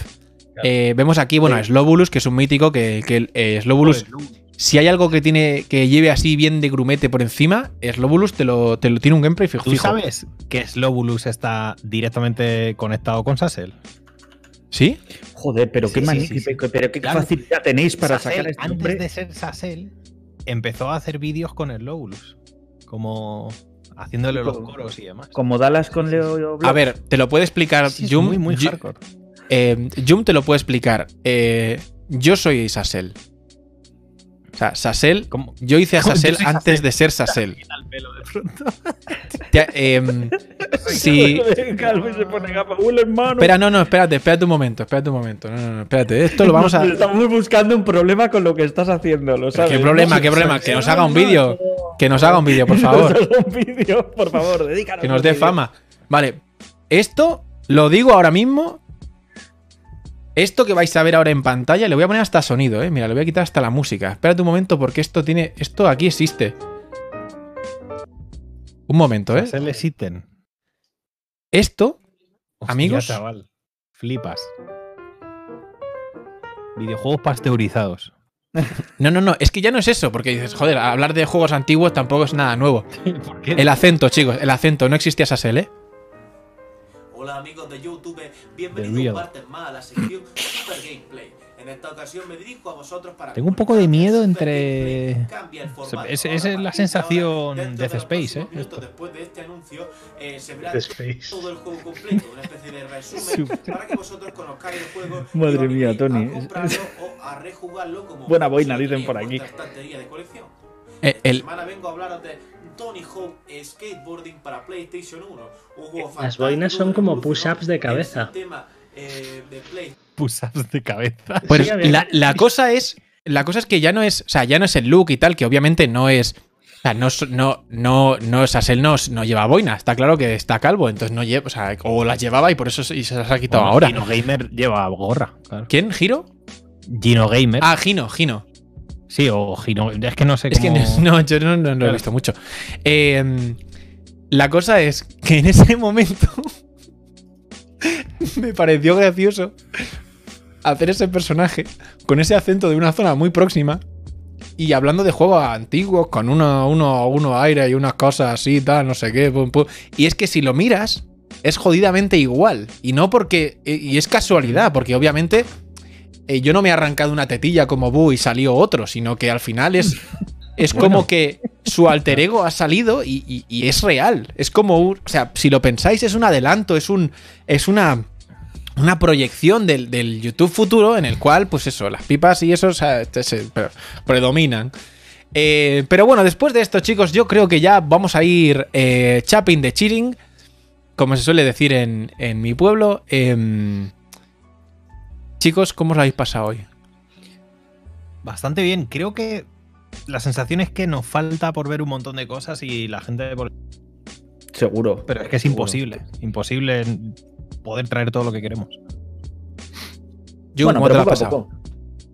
Eh, vemos aquí, bueno, a Slobulus, que es un mítico, que, que eh, Slobulus, si hay algo que tiene que lleve así bien de grumete por encima, Slobulus te lo, te lo tiene un gameplay fijo. ¿Tú sabes que Slobulus está directamente conectado con Sassel? ¿Sí? Joder, pero qué Sí, sí, sí, sí. pero qué Claro. facilidad tenéis para Sassel, sacar este antes de ser Sassel, empezó a hacer vídeos con Slobulus. Como haciéndole los Como- coros y demás. Como Dallas con Leo A ver, te lo puede explicar Sí, Jum. muy, muy hardcore. eh, Jum te lo puede explicar. Eh, yo soy Sassel. O sea, Sassel. ¿Cómo? Yo hice a Sassel antes Sassel. de ser Sassel. Pelo de pronto. Te- si, Calvo y se pone gafas. ¡Hola, hermano! Espera, no, no, espérate, espérate un momento, espérate un momento. No, no, no, espérate. Esto lo vamos a. Estamos buscando un problema con lo que estás haciendo, lo sabes. ¿Qué problema, qué problema? Que nos haga un vídeo. Que nos haga un vídeo, por favor. un vídeo, por favor, dedícanos. Que nos dé fama. Vale. Esto lo digo ahora mismo. Esto que vais a ver ahora en pantalla, le voy a poner hasta sonido, eh. Mira, le voy a quitar hasta la música. Espérate un momento, porque esto tiene. Esto aquí existe. Un momento, eh. Sassel existen. Esto. Hostia, Amigos. chaval. Flipas. Videojuegos pasteurizados. No, no, no. Es que ya no es eso, porque dices, joder, hablar de juegos antiguos tampoco es nada nuevo. ¿Por qué? El acento, chicos, el acento. No existía Sassel, eh. Hola amigos de YouTube, The bienvenidos Real. un martes más a la sección Super Gameplay. En esta ocasión me dirijo a vosotros para Tengo un poco de miedo entre-. Es- esa es la de sensación Death de los Space, ¿eh? minutos Esto. Después de este anuncio, eh, se verá Dead Space. todo el juego completo, una especie de resumen para que vosotros conozcáis el juego. y Madre mía, Tony. A comprarlo o a rejugarlo como Buena boina, dicen por aquí. de colección. Eh, Esta el- semana vengo a hablaros de Tony Hawk Skateboarding para PlayStation 1. Un juego Las boinas son como push-ups de cabeza. eh, Push-ups de cabeza. Pues Sí, había- la, la cosa es. La cosa es que ya no es. O sea, ya no es el look y tal, que obviamente no es. O sea, no, no, no, no, Sassel no, no lleva boina. Está claro que está calvo, entonces no lleva. O sea, o las llevaba y por eso se, y se las ha quitado Bueno, ahora. Gino Gamer lleva gorra. claro. ¿Quién? ¿Giro? Gino Gamer. Ah, Gino, Gino. Sí, o Gino. Es que no sé Es que cómo. no, yo no, no- no lo he visto mucho. Eh, la cosa es que en ese momento me pareció gracioso hacer ese personaje con ese acento de una zona muy próxima y hablando de juegos antiguos con uno, uno, uno aire y unas cosas así, tal, no sé qué. pum, pum. Y es que si lo miras, es jodidamente igual. Y no porque. Y es casualidad, porque obviamente eh, yo no me he arrancado una tetilla como Bu y salió otro, sino que al final es. Es como que su alter ego ha salido y, y- y es real. Es como un. O sea, si lo pensáis, es un adelanto, es un. Es una. Una proyección del, del YouTube futuro en el cual, pues eso, las pipas y eso o sea, este se pre- predominan. Eh, pero bueno, después de esto, chicos, yo creo que ya vamos a ir eh, chapping de cheating, como se suele decir en, en mi pueblo. Em, chicos, ¿cómo os lo habéis pasado hoy? Bastante bien. Creo que la sensación es que nos falta por ver un montón de cosas y la gente. por- Seguro. Pero es que es Seguro. imposible. Imposible poder traer todo lo que queremos. Yo, Bueno, ¿cómo te lo has pasado?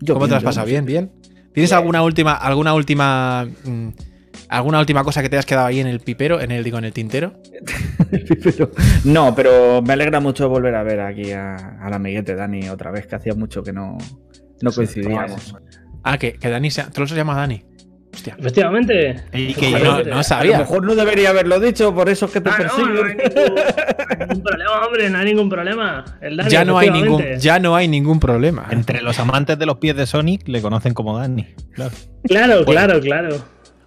¿Cómo te lo has pasado? Bien, bien. ¿Tienes Bien. alguna última, alguna última, mm, alguna última cosa que te has quedado ahí en el pipero, en el digo en el tintero? Pero- no, pero me alegra mucho volver a ver aquí a- al amiguete Dani otra vez, que hacía mucho que no, No coincidíamos. Ah, que, que Dani se, Troll se llama Dani. Hostia. Efectivamente. Y que No, yo- no A lo sabía. mejor no debería haberlo dicho, por eso es que te Ah, no, persiguen. no hay ningún, no hay ningún problema, hombre, no hay ningún problema. El Dani, Ya no hay ningún, ya no hay ningún problema. entre los amantes de los pies de Sonic le conocen como Danny. Claro. Claro, claro, claro.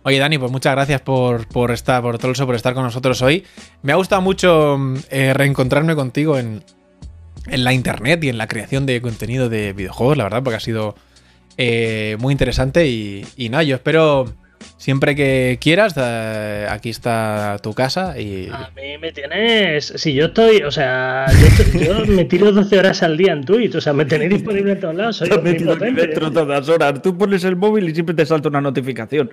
Oye, Dani, pues muchas gracias por, por estar, por todo eso, por estar con nosotros hoy. Me ha gustado mucho eh, reencontrarme contigo en, en la internet y en la creación de contenido de videojuegos, la verdad, porque ha sido eh, muy interesante. Y, y nada, yo espero siempre que quieras, eh, aquí está tu casa y. A mí me tienes. Si yo estoy. O sea, yo, yo me tiro 12 horas al día en Twitch. O sea, me tenéis disponible en todos lados. Soy aquí omnipotente. dentro todas horas. Tú pones el móvil y siempre te salta una notificación.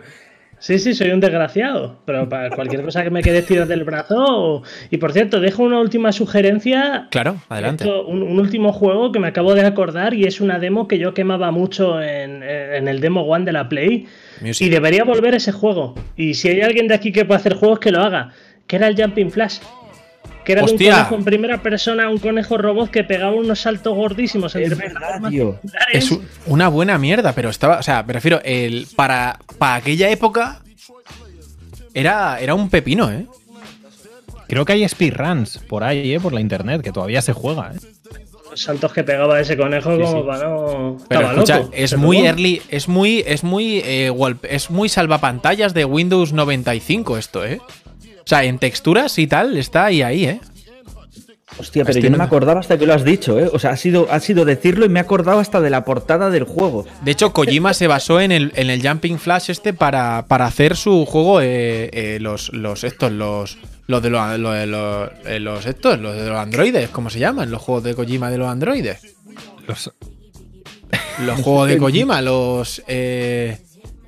Sí, sí, soy un desgraciado. Pero para cualquier cosa que me quede tirado del brazo. o- Y por cierto, dejo una última sugerencia. Claro, adelante. Esto, un, un último juego que me acabo de acordar y es una demo que yo quemaba mucho en, en el Demo One de la Play. Music. Y debería volver ese juego. Y si hay alguien de aquí que puede hacer juegos, que lo haga. Que era el Jumping Flash. Que era de un conejo en primera persona, un conejo robot que pegaba unos saltos gordísimos entre Es verdad, tío. Es una buena mierda, pero estaba. O sea, me refiero, el, para, para aquella época. Era, era un pepino, ¿eh? Creo que hay speedruns por ahí, ¿eh? por la internet, que todavía se juega. ¿eh? Los saltos que pegaba ese conejo Sí, como sí. para no. Pero Estaba escucha, loco, es muy bueno. early, es muy, es muy, eh, es muy salvapantallas de Windows 95 esto, ¿eh? O sea, en texturas y tal, está ahí, ahí, ¿eh? Hostia, pero Estoy yo no me acordaba hasta que lo has dicho, ¿eh? O sea, ha sido, ha sido decirlo y me he acordado hasta de la portada del juego. De hecho, Kojima se basó en el, en el Jumping Flash este para, para hacer su juego, eh, eh, los, los estos, los, los de los, los, eh, los estos, los de los androides, ¿cómo se llaman? Los juegos de Kojima de los androides. Los, Los juegos de Kojima, los. Eh,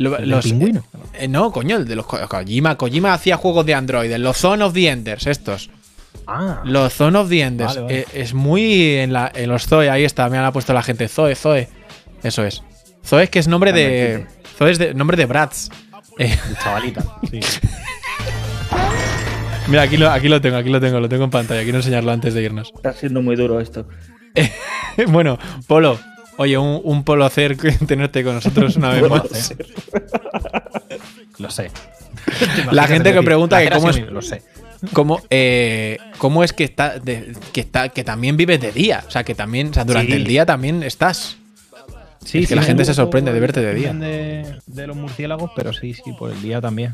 lo- ¿El del los pingüino? eh, no, coño, el de los Ko- Kojima. Kojima hacía juegos de androides, los Zone of the Enders, estos. ah, Los Zone of the Enders. Vale, vale. Eh, es muy en, la, en los Zoe, ahí está, me han puesto la gente. Zoe, Zoe. Eso es. Zoe es que es nombre de. Zoe es de, nombre de Bratz. Eh, chavalita. Sí. mira, aquí lo, aquí lo tengo, aquí lo tengo, lo tengo en pantalla. Quiero enseñarlo antes de irnos. Está siendo muy duro esto. bueno, Polo. Oye, un, un Polo hacer tenerte con nosotros una vez más. Lo sé. La gente que pregunta que cómo es, Lo sé. cómo, eh, cómo es que está, de- que está, que también vives de día. O sea, que también, o sea, durante Sí. el día también estás. Sí, Es que la gente se sorprende de verte de día. De, de los murciélagos, pero sí, sí, por el día también.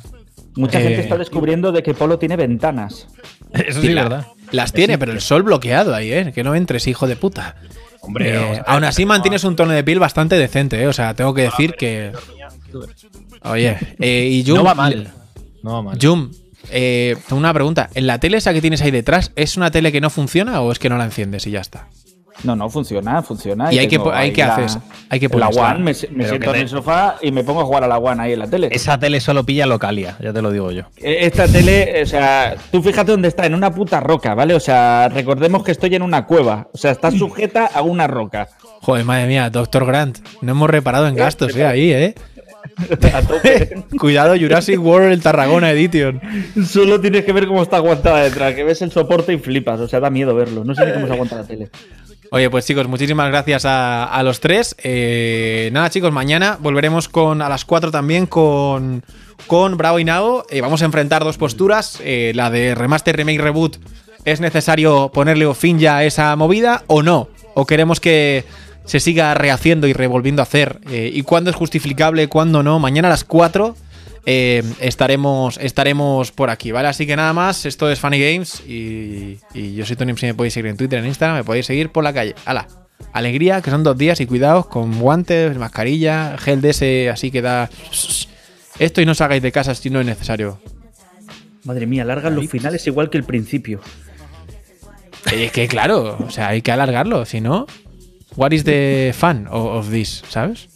Mucha Eh, gente está descubriendo de que Polo tiene ventanas. Eso Sí, sí, la- verdad. Las tiene, pero el sol bloqueado ahí, ¿eh? Que no entres, hijo de puta. Hombre, Eh, ver, aún así mantienes un tono de piel bastante decente, ¿eh? O sea, tengo que decir que. Oye, eh, y Jum. No va mal. No va mal. Jum, eh, tengo una pregunta. ¿En la tele esa que tienes ahí detrás, es una tele que no funciona o es que no la enciendes y ya está? No, no, funciona, funciona. ¿Y hay que hay que la- haces? Hay que La ponérsela. One, me, me siento en el sofá y me pongo a jugar a la One ahí en la tele. Esa tele solo pilla localia, ya te lo digo yo. Eh, Esta tele, o sea, tú fíjate dónde está, en una puta roca, ¿vale? O sea, recordemos que estoy en una cueva. O sea, está sujeta a una roca. Joder, madre mía, Doctor Grant. No hemos reparado en gastos, ¿eh? Ahí, ¿eh? Cuidado, Jurassic World, el Tarragona Edition. Solo tienes que ver cómo está aguantada detrás, que ves el soporte y flipas. O sea, da miedo verlo. No sé ni cómo se aguanta la tele. Oye, pues chicos, muchísimas gracias a, los tres. Eh, nada, chicos, mañana volveremos con a las 4 también con, con Bravo y Nao. Eh, vamos a enfrentar dos posturas. eh, la de remaster, remake, reboot. ¿Es necesario ponerle fin ya a esa movida o no? ¿O queremos que se siga rehaciendo y revolviendo a hacer? Eh, ¿Y cuándo es justificable, cuándo no? Mañana a las 4 eh, estaremos, estaremos por aquí, ¿vale? Así que nada más, esto es Funny Games y, y yo soy Tony, si me podéis seguir en Twitter, en Instagram, me podéis seguir por la calle. ¡Hala! Alegría, que son dos días y cuidados con guantes, mascarilla, gel de ese así que da... Esto y no salgáis de casa si no es necesario. Madre mía, largan los finales igual que el principio. Eh, Es que claro, o sea, hay que alargarlo, si no... What is the fun of, of this, ¿sabes?